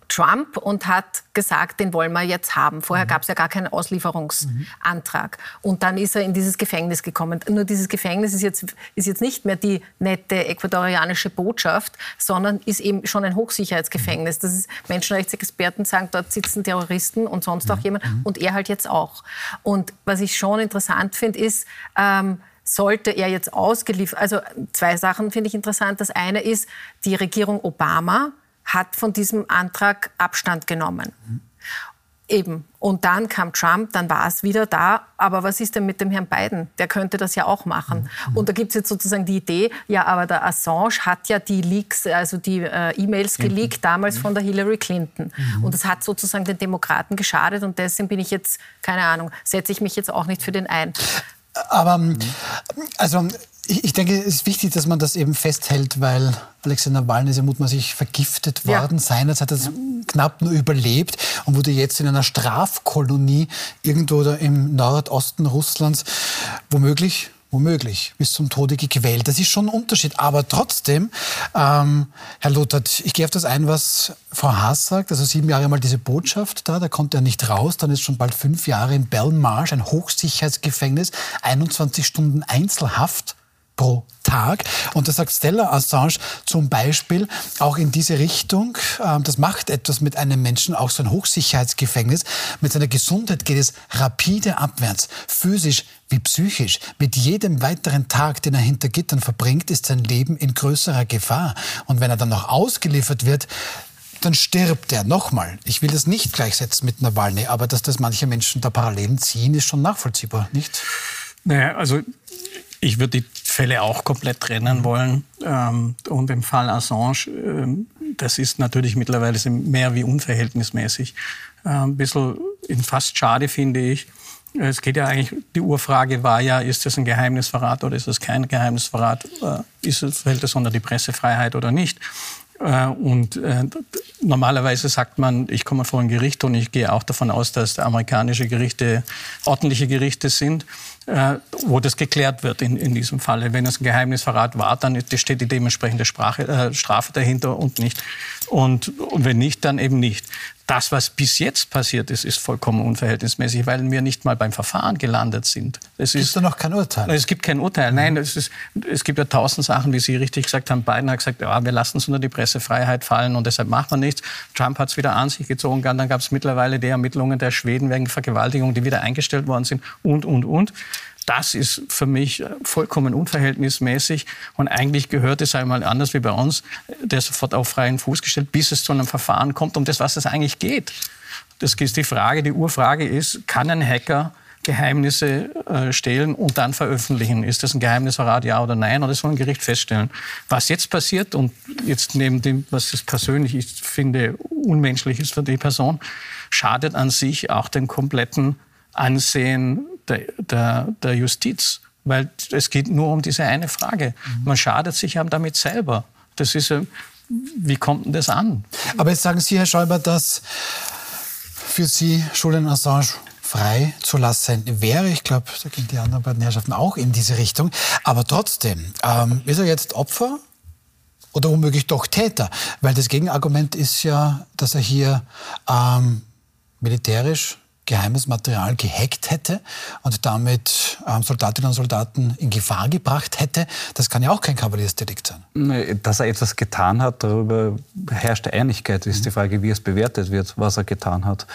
Trump und hat gesagt, den wollen wir jetzt haben. Vorher mhm. gab es ja gar keinen Auslieferungsantrag. Mhm. Und dann ist er in dieses Gefängnis gekommen. Nur dieses Gefängnis ist jetzt, ist jetzt nicht mehr die nette ecuadorianische Botschaft, sondern ist eben schon ein Hochsicherheitsgefängnis. Das ist, Menschenrechtsexperten sagen, dort sitzen Terroristen und sonst auch mhm. jemand. Mhm. Und er halt jetzt auch. Und was ich schon interessant finde, ist, ähm, sollte er jetzt ausgeliefert, also zwei Sachen finde ich interessant. Das eine ist, die Regierung Obama hat von diesem Antrag Abstand genommen. Mhm. Eben. Und dann kam Trump, dann war es wieder da. Aber was ist denn mit dem Herrn Biden? Der könnte das ja auch machen. Mhm. Und da gibt es jetzt sozusagen die Idee, ja, aber der Assange hat ja die Leaks, also die äh, E-Mails geleakt, damals mhm. von der Hillary Clinton. Mhm. Und das hat sozusagen den Demokraten geschadet. Und deswegen bin ich jetzt, keine Ahnung, setze ich mich jetzt auch nicht für den ein. Aber also ich, ich, denke, es ist wichtig, dass man das eben festhält, weil Alexei Nawalny ist ja mutmaßlich vergiftet worden. Ja. Seinerseits hat er ja. knapp nur überlebt und wurde jetzt in einer Strafkolonie irgendwo im Nordosten Russlands womöglich womöglich bis zum Tode gequält. Das ist schon ein Unterschied. Aber trotzdem, ähm, Herr Lothert, ich gehe auf das ein, was Frau Haas sagt. Also sieben Jahre mal diese Botschaft da, da konnte er nicht raus. Dann ist schon bald fünf Jahre in Belmarsh, ein Hochsicherheitsgefängnis, 21 Stunden Einzelhaft pro Tag. Und da sagt Stella Assange zum Beispiel auch in diese Richtung, äh, das macht etwas mit einem Menschen, auch so ein Hochsicherheitsgefängnis. Mit seiner Gesundheit geht es rapide abwärts, physisch wie psychisch. Mit jedem weiteren Tag, den er hinter Gittern verbringt, ist sein Leben in größerer Gefahr. Und wenn er dann noch ausgeliefert wird, dann stirbt er. Nochmal, ich will das nicht gleichsetzen mit Nawalny, aber dass das manche Menschen da Parallelen ziehen, ist schon nachvollziehbar, nicht? Naja, also ich würde die Fälle auch komplett trennen wollen. Ähm, und im Fall Assange, ähm, das ist natürlich mittlerweile mehr wie unverhältnismäßig. Ein bisschen fast schade finde ich. Es geht ja eigentlich, die Urfrage war ja, ist das ein Geheimnisverrat oder ist das kein Geheimnisverrat? Äh, ist es, fällt das unter die Pressefreiheit oder nicht? Äh, und äh, normalerweise sagt man, ich komme vor ein Gericht und ich gehe auch davon aus, dass amerikanische Gerichte ordentliche Gerichte sind, äh, wo das geklärt wird in, in diesem Falle. Wenn es ein Geheimnisverrat war, dann steht die dementsprechende Sprache, äh, Strafe dahinter und nicht. Und, und wenn nicht, dann eben nicht das, was bis jetzt passiert ist, ist vollkommen unverhältnismäßig, weil wir nicht mal beim Verfahren gelandet sind. Es gibt da noch kein Urteil? Es gibt kein Urteil. Nein, es, ist, es gibt ja tausend Sachen, wie Sie richtig gesagt haben. Biden hat gesagt, ja, wir lassen es unter die Pressefreiheit fallen und deshalb macht man nichts. Trump hat es wieder an sich gezogen. Dann gab es mittlerweile die Ermittlungen der Schweden wegen Vergewaltigung, die wieder eingestellt worden sind und, und, und. Das ist für mich vollkommen unverhältnismäßig. Und eigentlich gehört es einmal anders wie bei uns, der sofort auf freien Fuß gestellt, bis es zu einem Verfahren kommt, um das, was es eigentlich geht. Das ist die Frage, die Urfrage ist, kann ein Hacker Geheimnisse äh, stehlen und dann veröffentlichen. Ist das ein Geheimnisverrat, ja oder nein? Oder das soll ein Gericht feststellen. Was jetzt passiert und jetzt neben dem, was es persönlich ich finde unmenschlich ist für die Person, schadet an sich auch den kompletten Ansehen der, der, der Justiz weil es geht nur um diese eine Frage. Mhm. Man schadet sich ja damit selber. Das ist, wie kommt denn das an? Aber jetzt sagen Sie, Herr Schäuber, dass für Sie Julian Assange frei zu lassen wäre. Ich glaube, da gehen die anderen beiden Herrschaften auch in diese Richtung. Aber trotzdem, ähm, ist er jetzt Opfer oder womöglich doch Täter? Weil das Gegenargument ist ja, dass er hier ähm, militärisch geheimes Material gehackt hätte und damit ähm, Soldatinnen und Soldaten in Gefahr gebracht hätte. Das kann ja auch kein Kavaliersdelikt sein. Dass er etwas getan hat, darüber herrscht Einigkeit. Ist die Frage, wie es bewertet wird, was er getan hat.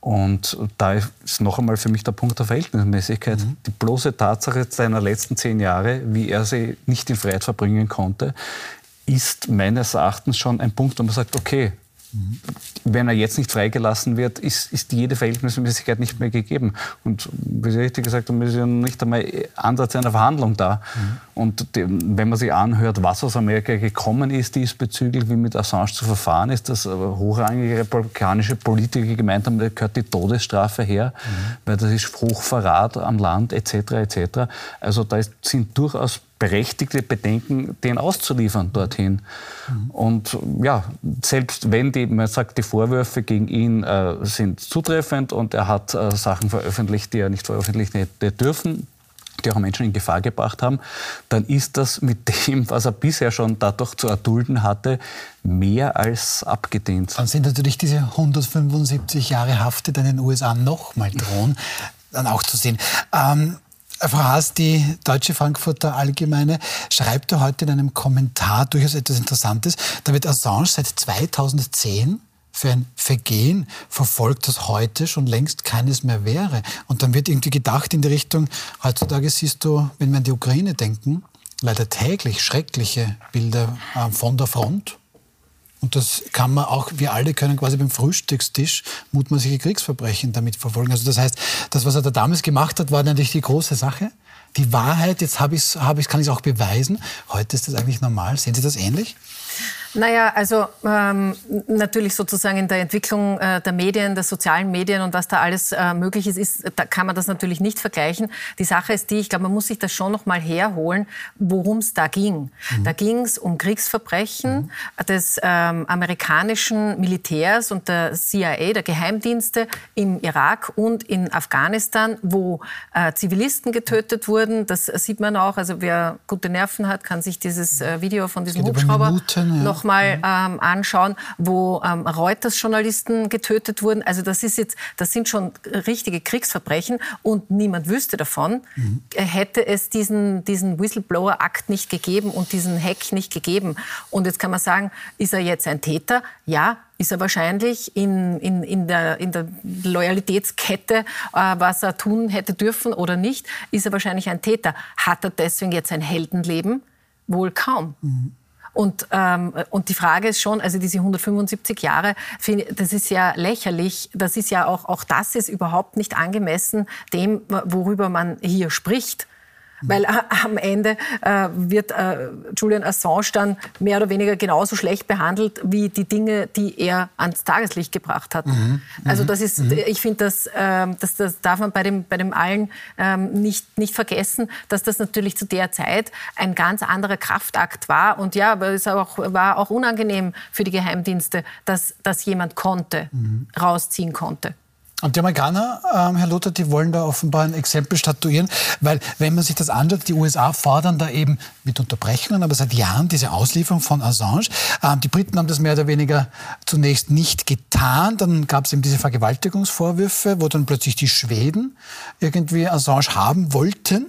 Und da ist noch einmal für mich der Punkt der Verhältnismäßigkeit. Mhm. Die bloße Tatsache seiner letzten zehn Jahre, wie er sie nicht in Freiheit verbringen konnte, ist meines Erachtens schon ein Punkt, wo man sagt, okay, wenn er jetzt nicht freigelassen wird, ist, ist jede Verhältnismäßigkeit nicht mehr gegeben. Und wie Sie richtig gesagt haben, ist ja nicht einmal Ansatz einer Verhandlung da. Mhm. Und die, wenn man sich anhört, was aus Amerika gekommen ist diesbezüglich, wie mit Assange zu verfahren ist, dass hochrangige republikanische Politiker gemeint haben, da gehört die Todesstrafe her, mhm. weil das ist Hochverrat am Land etc. etc. Also da ist, sind durchaus berechtigte Bedenken, den auszuliefern dorthin. Mhm. Und ja, selbst wenn die, man sagt, die Vorwürfe gegen ihn äh, sind zutreffend und er hat äh, Sachen veröffentlicht, die er nicht veröffentlichen hätte dürfen, die auch Menschen in Gefahr gebracht haben, dann ist das mit dem, was er bisher schon dadurch zu erdulden hatte, mehr als abgedehnt. Dann sind natürlich diese 175 Jahre Haft, die dann in den USA nochmal drohen, dann auch zu sehen. Ähm, Frau Haas, die Deutsche Frankfurter Allgemeine schreibt ja heute in einem Kommentar durchaus etwas Interessantes. Da wird Assange seit 2010 für ein Vergehen verfolgt, das heute schon längst keines mehr wäre. Und dann wird irgendwie gedacht in die Richtung, heutzutage siehst du, wenn wir an die Ukraine denken, leider täglich schreckliche Bilder äh, von der Front und das kann man auch, wir alle können quasi beim Frühstückstisch mutmaßliche Kriegsverbrechen damit verfolgen. Also das heißt, das, was er da damals gemacht hat, war natürlich die große Sache. Die Wahrheit, jetzt hab ich's, hab kann ich es auch beweisen. Heute ist das eigentlich normal. Sehen Sie das ähnlich? Naja, also ähm, natürlich sozusagen in der Entwicklung äh, der Medien, der sozialen Medien und was da alles äh, möglich ist, ist, da kann man das natürlich nicht vergleichen. Die Sache ist die, ich glaube, man muss sich das schon noch mal herholen, worum es da ging. Mhm. Da ging es um Kriegsverbrechen mhm. des ähm, amerikanischen Militärs und der CIA, der Geheimdienste im Irak und in Afghanistan, wo äh, Zivilisten getötet wurden. Das sieht man auch. Also wer gute Nerven hat, kann sich dieses äh, Video von diesem Hubschrauber Minuten, ja. noch mal ähm, anschauen, wo ähm, Reuters-Journalisten getötet wurden. Also das ist jetzt, das sind schon richtige Kriegsverbrechen und niemand wüsste davon. Mhm. Hätte es diesen, diesen Whistleblower-Akt nicht gegeben und diesen Hack nicht gegeben. Und jetzt kann man sagen, ist er jetzt ein Täter? Ja, ist er wahrscheinlich in, in, in, der, in der Loyalitätskette, äh, was er tun hätte dürfen oder nicht, ist er wahrscheinlich ein Täter. Hat er deswegen jetzt ein Heldenleben? Wohl kaum. Mhm. Und, ähm, und die Frage ist schon, also diese 175 Jahre, das ist ja lächerlich. Das ist ja auch, auch das ist überhaupt nicht angemessen dem, worüber man hier spricht. Weil äh, am Ende äh, wird äh, Julian Assange dann mehr oder weniger genauso schlecht behandelt wie die Dinge, die er ans Tageslicht gebracht hat. Mhm. Also mhm. das ist, mhm. ich finde, das, äh, das, das darf man bei dem, bei dem allen ähm, nicht, nicht vergessen, dass das natürlich zu der Zeit ein ganz anderer Kraftakt war. Und ja, aber es auch, war auch unangenehm für die Geheimdienste, dass, dass jemand konnte, mhm. rausziehen konnte. Und die Amerikaner, ähm, Herr Luther, die wollen da offenbar ein Exempel statuieren, weil wenn man sich das anschaut, die USA fordern da eben mit Unterbrechungen, aber seit Jahren diese Auslieferung von Assange. Ähm, die Briten haben das mehr oder weniger zunächst nicht getan. Dann gab es eben diese Vergewaltigungsvorwürfe, wo dann plötzlich die Schweden irgendwie Assange haben wollten.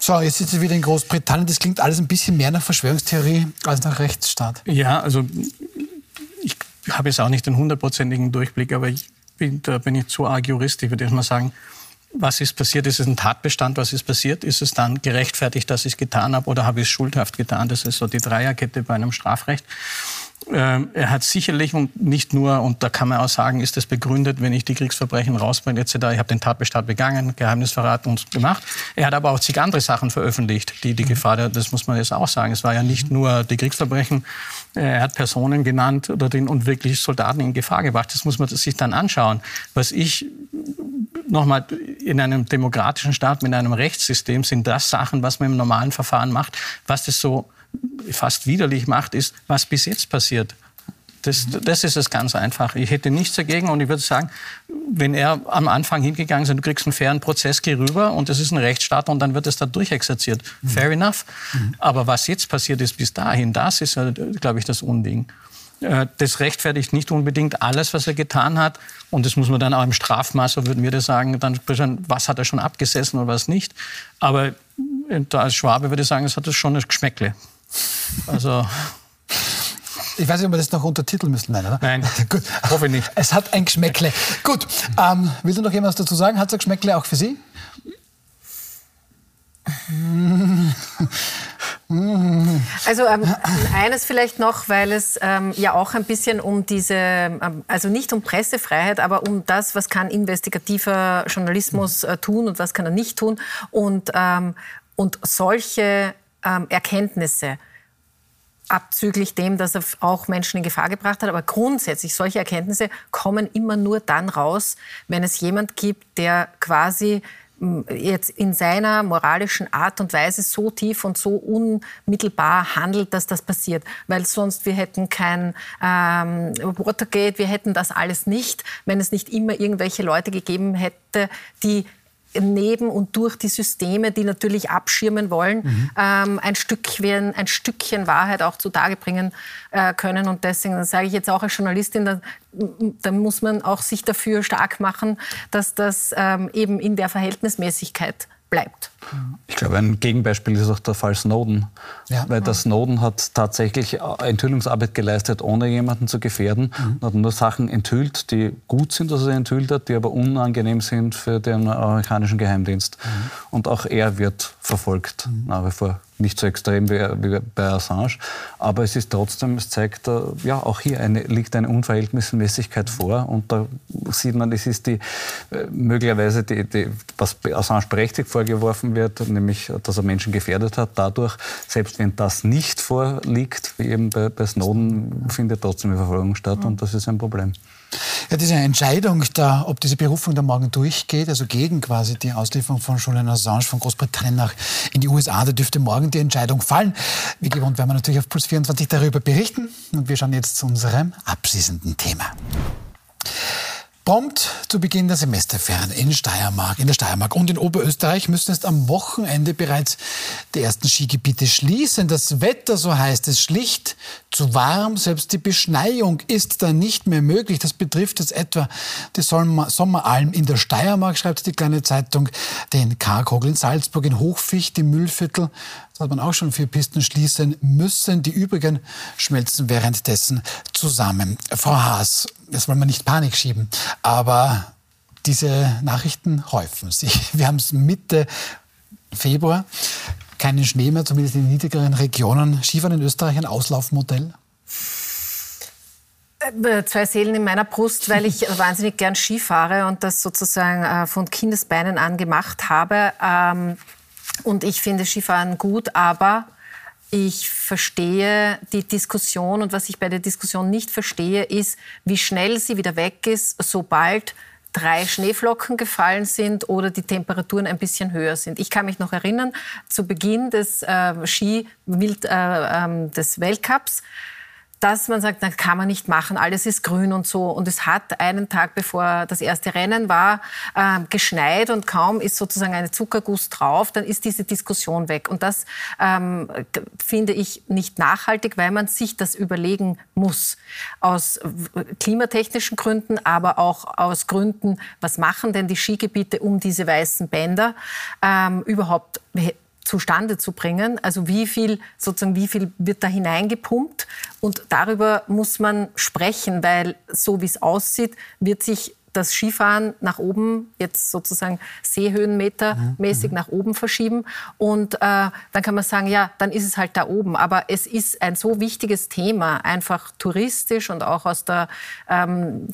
So, jetzt sind sie wieder in Großbritannien. Das klingt alles ein bisschen mehr nach Verschwörungstheorie als nach Rechtsstaat. Ja, also ich habe jetzt auch nicht den hundertprozentigen Durchblick, aber ich bin, da bin ich zu arg Jurist. Ich würde erst mal sagen, was ist passiert? Ist es ein Tatbestand? Was ist passiert? Ist es dann gerechtfertigt, dass ich es getan habe oder habe ich es schuldhaft getan? Das ist so die Dreierkette bei einem Strafrecht. Ähm, er hat sicherlich und nicht nur, und da kann man auch sagen, ist das begründet, wenn ich die Kriegsverbrechen rausbringe etc. Ich habe den Tatbestand begangen, Geheimnisverrat und gemacht. Er hat aber auch zig andere Sachen veröffentlicht, die die Gefahr, das muss man jetzt auch sagen. Es war ja nicht nur die Kriegsverbrechen, er hat Personen genannt oder den, und wirklich Soldaten in Gefahr gebracht. Das muss man sich dann anschauen. Was ich nochmal, in einem demokratischen Staat mit einem Rechtssystem sind das Sachen, was man im normalen Verfahren macht. Was das so fast widerlich macht, ist, was bis jetzt passiert. Das, das ist es ganz einfach. Ich hätte nichts dagegen und ich würde sagen, wenn er am Anfang hingegangen ist, du kriegst einen fairen Prozess, geh rüber und das ist ein Rechtsstaat und dann wird es da durchexerziert. Fair enough. Aber was jetzt passiert ist bis dahin, das ist, glaube ich, das Unding. Äh, das rechtfertigt nicht unbedingt alles, was er getan hat. Und das muss man dann auch im Strafmaß, so würden wir das sagen, dann was hat er schon abgesessen oder was nicht. Aber äh, als Schwabe würde ich sagen, es hat das schon ein Geschmäckle. Also ich weiß nicht, ob wir das noch untertiteln müssen. Nein, oder? Nein, Gut. hoffe ich nicht. Es hat ein Geschmäckle. Gut, ähm, will du noch jemand dazu sagen? Hat es ein Geschmäckle auch für Sie? Also ähm, eines vielleicht noch, weil es ähm, ja auch ein bisschen um diese, ähm, also nicht um Pressefreiheit, aber um das, was kann investigativer Journalismus äh, tun und was kann er nicht tun. Und, ähm, und solche ähm, Erkenntnisse abzüglich dem, dass er auch Menschen in Gefahr gebracht hat. Aber grundsätzlich, solche Erkenntnisse kommen immer nur dann raus, wenn es jemand gibt, der quasi jetzt in seiner moralischen Art und Weise so tief und so unmittelbar handelt, dass das passiert. Weil sonst wir hätten kein ähm, Watergate, wir hätten das alles nicht, wenn es nicht immer irgendwelche Leute gegeben hätte, die neben und durch die Systeme, die natürlich abschirmen wollen, mhm. ähm, ein, Stückchen, ein Stückchen Wahrheit auch zutage bringen äh, können. Und deswegen sage ich jetzt auch als Journalistin, da, da, muss man auch sich dafür stark machen, dass das ähm, eben in der Verhältnismäßigkeit bleibt. Ich glaube, ein Gegenbeispiel ist auch der Fall Snowden. Ja. Weil der Snowden hat tatsächlich Enthüllungsarbeit geleistet, ohne jemanden zu gefährden. Mhm. Und hat nur Sachen enthüllt, die gut sind, dass er enthüllt hat, die aber unangenehm sind für den amerikanischen Geheimdienst. Mhm. Und auch er wird verfolgt, mhm. nach wie vor nicht so extrem wie, wie, bei Assange, aber es ist trotzdem, es zeigt, äh, ja, auch hier eine, liegt eine Unverhältnismäßigkeit vor. Und da sieht man, es ist die, äh, möglicherweise, die, die, was Assange berechtigt vorgeworfen wird, nämlich, dass er Menschen gefährdet hat, dadurch, selbst wenn das nicht vorliegt, wie eben bei, bei Snowden, findet trotzdem eine Verfolgung statt. Und das ist ein Problem. Ja, diese Entscheidung, da, ob diese Berufung da morgen durchgeht, also gegen quasi die Auslieferung von Julian Assange von Großbritannien nach in die USA, da dürfte morgen die Entscheidung fallen. Wie gewohnt werden wir natürlich auf Puls 24 darüber berichten. Und wir schauen jetzt zu unserem abschließenden Thema. Prompt zu Beginn der Semesterferien in Steiermark, in der Steiermark und in Oberösterreich müssen jetzt am Wochenende bereits die ersten Skigebiete schließen. Das Wetter, so heißt es, schlicht zu warm. Selbst die Beschneiung ist da nicht mehr möglich. Das betrifft jetzt etwa die Sommeralm in der Steiermark, schreibt die kleine Zeitung, den Karkogel in Salzburg, in Hochficht, im Müllviertel. Da hat man auch schon vier Pisten schließen müssen. Die übrigen schmelzen währenddessen zusammen. Frau Haas, das wollen wir nicht Panik schieben, aber diese Nachrichten häufen sich. Wir haben es Mitte Februar, keinen Schnee mehr, zumindest in den niedrigeren Regionen. Skifahren in Österreich ein Auslaufmodell? Äh, zwei Seelen in meiner Brust, weil ich wahnsinnig gern Ski fahre und das sozusagen äh, von Kindesbeinen an gemacht habe. Ähm, und ich finde Skifahren gut, aber ich verstehe die Diskussion und was ich bei der Diskussion nicht verstehe, ist, wie schnell sie wieder weg ist, sobald drei Schneeflocken gefallen sind oder die Temperaturen ein bisschen höher sind. Ich kann mich noch erinnern, zu Beginn des äh, Ski äh, äh, des Weltcups dass man sagt, das kann man nicht machen, alles ist grün und so. Und es hat einen Tag bevor das erste Rennen war, äh, geschneit und kaum ist sozusagen eine Zuckerguss drauf, dann ist diese Diskussion weg. Und das ähm, finde ich nicht nachhaltig, weil man sich das überlegen muss. Aus klimatechnischen Gründen, aber auch aus Gründen, was machen denn die Skigebiete um diese weißen Bänder ähm, überhaupt zustande zu bringen. Also wie viel, sozusagen, wie viel wird da hineingepumpt? Und darüber muss man sprechen, weil so wie es aussieht, wird sich das Skifahren nach oben, jetzt sozusagen Seehöhenmetermäßig mhm. nach oben verschieben. Und äh, dann kann man sagen, ja, dann ist es halt da oben. Aber es ist ein so wichtiges Thema, einfach touristisch und auch aus der ähm,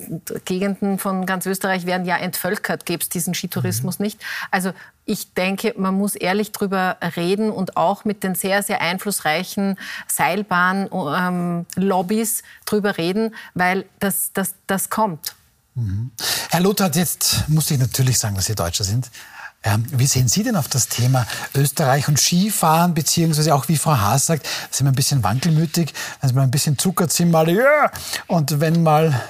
Gegenden von ganz Österreich werden ja entvölkert, gäbe es diesen Skitourismus mhm. nicht. Also ich denke, man muss ehrlich drüber reden und auch mit den sehr, sehr einflussreichen Seilbahn-Lobbys ähm, drüber reden, weil das, das, das kommt. Mhm. Herr Lothar, jetzt muss ich natürlich sagen, dass Sie Deutscher sind. Ähm, wie sehen Sie denn auf das Thema Österreich und Skifahren, beziehungsweise auch wie Frau Haas sagt, sind wir ein bisschen wankelmütig, wenn wir ein bisschen Zucker ziehen, mal ja, und wenn mal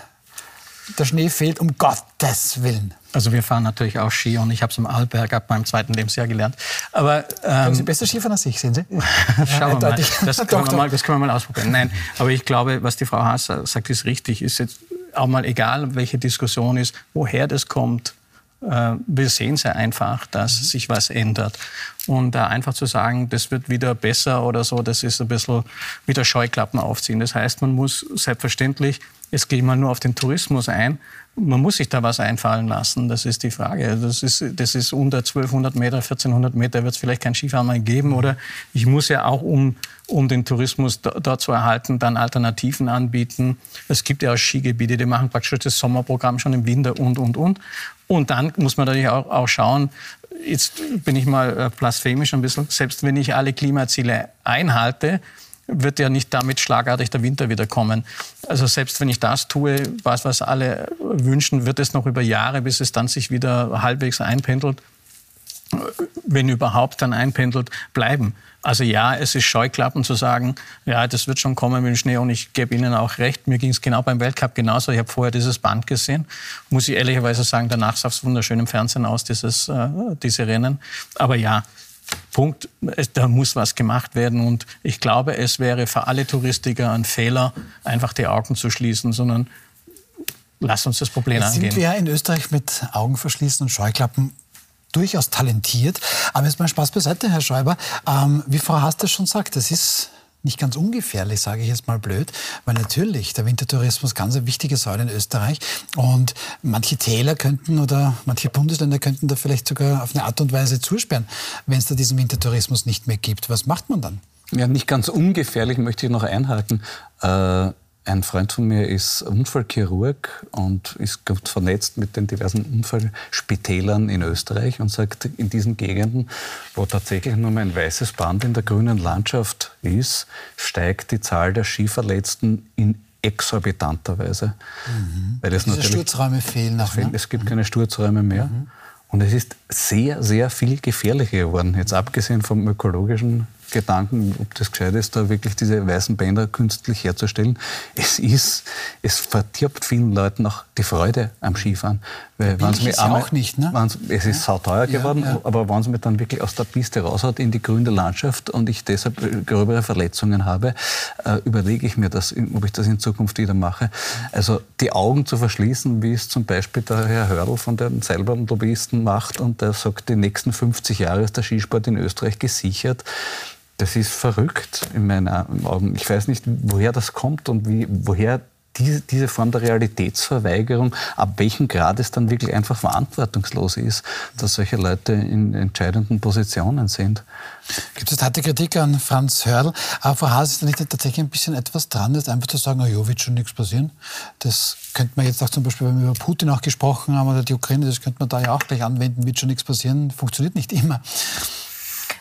der Schnee fehlt, um Gottes Willen. Also wir fahren natürlich auch Ski und ich habe es im Arlberg ab meinem zweiten Lebensjahr gelernt. Aber ähm, Sie besser Skifahren als ich, sehen Sie? Schauen wir mal. Das können wir mal. Das können wir mal ausprobieren. Nein, aber ich glaube, was die Frau Haas sagt, ist richtig. Ist jetzt auch mal egal, welche Diskussion ist, woher das kommt. Äh, wir sehen sehr einfach, dass mhm. sich was ändert. Und da einfach zu sagen, das wird wieder besser oder so, das ist ein bisschen wieder Scheuklappen aufziehen. Das heißt, man muss selbstverständlich, gehe ich mal nur auf den Tourismus ein, man muss sich da was einfallen lassen, das ist die Frage. Das ist, das ist unter 1200 Meter, 1400 Meter wird es vielleicht kein Skifahren mehr geben. Oder ich muss ja auch, um, um den Tourismus dort zu erhalten, dann Alternativen anbieten. Es gibt ja auch Skigebiete, die machen praktisch das Sommerprogramm schon im Winter und, und, und. Und dann muss man natürlich auch, auch schauen, jetzt bin ich mal äh, blasphemisch ein bisschen, selbst wenn ich alle Klimaziele einhalte, wird ja nicht damit schlagartig der Winter wieder kommen. Also selbst wenn ich das tue, was, was alle wünschen, wird es noch über Jahre, bis es dann sich wieder halbwegs einpendelt, wenn überhaupt dann einpendelt, bleiben. Also ja, es ist Scheuklappen zu sagen, ja, das wird schon kommen mit dem Schnee und ich gebe Ihnen auch recht. Mir ging es genau beim Weltcup genauso. Ich habe vorher dieses Band gesehen. Muss ich ehrlicherweise sagen, danach sah es wunderschön im Fernsehen aus, dieses, äh, diese Rennen. Aber ja, Punkt, da muss was gemacht werden. Und ich glaube, es wäre für alle Touristiker ein Fehler, einfach die Augen zu schließen, sondern lass uns das Problem Jetzt angehen. Sind wir in Österreich mit Augenverschließen und Scheuklappen durchaus talentiert. Aber jetzt mal Spaß beiseite, Herr Schäuber. Ähm, wie Frau das schon sagt, das ist nicht ganz ungefährlich, sage ich jetzt mal blöd, weil natürlich der Wintertourismus ganz eine wichtige Säule in Österreich und manche Täler könnten oder manche Bundesländer könnten da vielleicht sogar auf eine Art und Weise zusperren, wenn es da diesen Wintertourismus nicht mehr gibt. Was macht man dann? Ja, nicht ganz ungefährlich möchte ich noch einhaken. Äh ein Freund von mir ist Unfallchirurg und ist gut vernetzt mit den diversen Unfallspitälern in Österreich und sagt, in diesen Gegenden, wo tatsächlich nur mehr ein weißes Band in der grünen Landschaft ist, steigt die Zahl der Skiverletzten in exorbitanter Weise. Mhm. Weil es Diese natürlich, Sturzräume fehlen. Auch, ne? Es gibt mhm. keine Sturzräume mehr. Mhm. Und es ist sehr, sehr viel gefährlicher geworden, jetzt abgesehen vom ökologischen Gedanken, ob das gescheit ist, da wirklich diese weißen Bänder künstlich herzustellen. Es ist, es verdirbt vielen Leuten auch die Freude am Skifahren. Weil wenn es einmal, auch nicht, ne? Es ist sauteuer geworden, ja, ja. aber wenn es mir dann wirklich aus der Piste raushaut in die grüne Landschaft und ich deshalb gröbere Verletzungen habe, äh, überlege ich mir das, ob ich das in Zukunft wieder mache. Also die Augen zu verschließen, wie es zum Beispiel der Herr Hörl von den Seilbahnlobbyisten macht und der sagt, die nächsten 50 Jahre ist der Skisport in Österreich gesichert. Das ist verrückt in meinen Augen. Ich weiß nicht, woher das kommt und wie, woher diese, diese Form der Realitätsverweigerung, ab welchem Grad es dann wirklich einfach verantwortungslos ist, dass solche Leute in entscheidenden Positionen sind. Gibt es harte Kritik an Franz Hörl? Aber Frau Haas ist da nicht tatsächlich ein bisschen etwas dran, jetzt einfach zu sagen, oh jo, wird schon nichts passieren. Das könnte man jetzt auch zum Beispiel, wenn wir über Putin auch gesprochen haben oder die Ukraine, das könnte man da ja auch gleich anwenden, wird schon nichts passieren. Funktioniert nicht immer.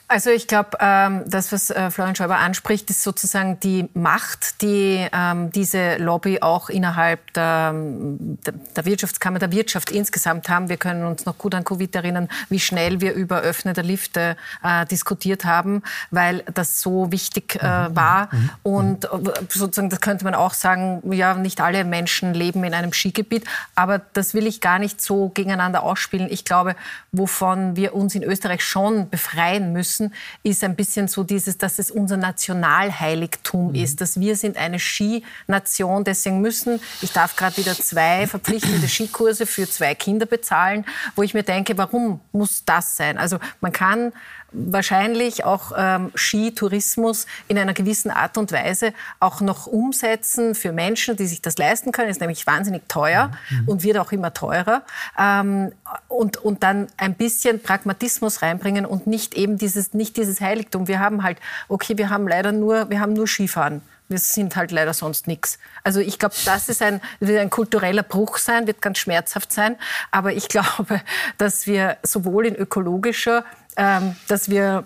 Also ich glaube, ähm, das, was äh, Florian Schäuber anspricht, ist sozusagen die Macht, die ähm, diese Lobby auch innerhalb der, der, Wirtschaftskammer, der Wirtschaft insgesamt haben. Wir können uns noch gut an Covid erinnern, wie schnell wir über Öffnen der Lifte äh, diskutiert haben, weil das so wichtig äh, mhm. war. Mhm. Und äh, sozusagen, das könnte man auch sagen, ja, nicht alle Menschen leben in einem Skigebiet, aber das will ich gar nicht so gegeneinander ausspielen. Ich glaube, wovon wir uns in Österreich schon befreien müssen, müssen, ist ein bisschen so dieses, dass es unser Nationalheiligtum mhm. ist, dass wir sind eine Skination, deswegen müssen, ich darf gerade wieder zwei verpflichtende Skikurse für zwei Kinder bezahlen, wo ich mir denke, warum muss das sein? Also man kann wahrscheinlich auch ähm, Skitourismus in einer gewissen Art und Weise auch noch umsetzen für Menschen, die sich das leisten können. Ist nämlich wahnsinnig teuer mhm. und wird auch immer teurer. Ähm, und, und dann ein bisschen Pragmatismus reinbringen und nicht eben dieses, nicht dieses Heiligtum. Wir haben halt, okay, wir haben leider nur, wir haben nur Skifahren. Wir sind halt leider sonst nichts. Also ich glaube, das ist ein, wird ein kultureller Bruch sein, wird ganz schmerzhaft sein. Aber ich glaube, dass wir sowohl in ökologischer dass wir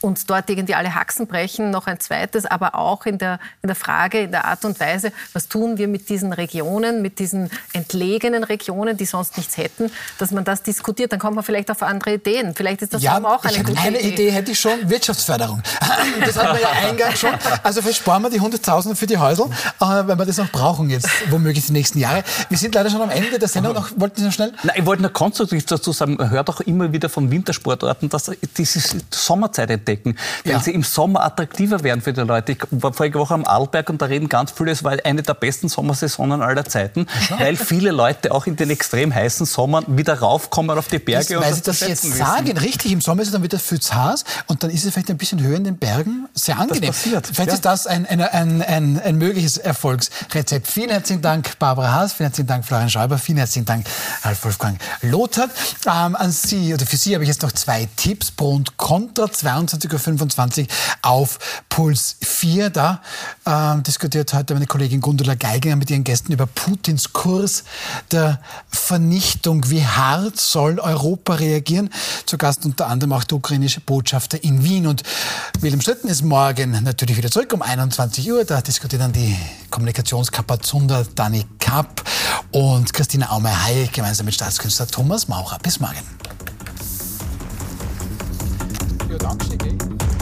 uns dort irgendwie alle Haxen brechen, noch ein zweites, aber auch in der, in der Frage, in der Art und Weise, was tun wir mit diesen Regionen, mit diesen entlegenen Regionen, die sonst nichts hätten, dass man das diskutiert, dann kommt man vielleicht auf andere Ideen. Vielleicht ist das ja, auch eine gute eine Idee. Idee hätte ich schon, Wirtschaftsförderung. Das hatten wir ja eingangs schon. Also versparen wir die 100.000 für die Häusl, äh, weil wir das noch brauchen jetzt, womöglich die nächsten Jahre. Wir sind leider schon am Ende der Sendung. Noch, wollten Sie noch schnell? Nein, ich wollte nur konstruktiv dazu sagen, man hört auch immer wieder von Wintersportorten, dass diese Sommerzeit entdecken. Wenn Ja. sie im Sommer attraktiver werden für die Leute. Ich war vorige Woche am Arlberg und da reden ganz viele, es war eine der besten Sommersaisonen aller Zeiten, weil viele Leute auch in den extrem heißen Sommern wieder raufkommen auf die Berge Das, und weil das Sie das jetzt wissen. sagen, richtig, im Sommer ist es dann wieder viel heiß und dann ist es vielleicht ein bisschen höher in den Bergen. Sehr angenehm. passiert, vielleicht ja. ist das ein, ein, ein, ein, ein mögliches Erfolgsrezept. Vielen herzlichen Dank, Barbara Haas, vielen herzlichen Dank, Florian Schäuber, vielen herzlichen Dank, Ralf Wolfgang Lothar. Ähm, an Sie oder für Sie habe ich jetzt noch zwei Tipps pro und contra. 22.25 Uhr auf Puls 4. Da ähm, diskutiert heute meine Kollegin Gundula Geiginger mit ihren Gästen über Putins Kurs der Vernichtung. Wie hart soll Europa reagieren? Zu Gast unter anderem auch der ukrainische Botschafter in Wien. Und Wilhelm Schlitten ist morgen natürlich wieder zurück um 21 Uhr. Da diskutiert dann die Kommunikationskapazunder Dani Kapp und Christina Aumeier-Hayek gemeinsam mit Staatskünstler Thomas Maurer. Bis morgen. Gedanken gell?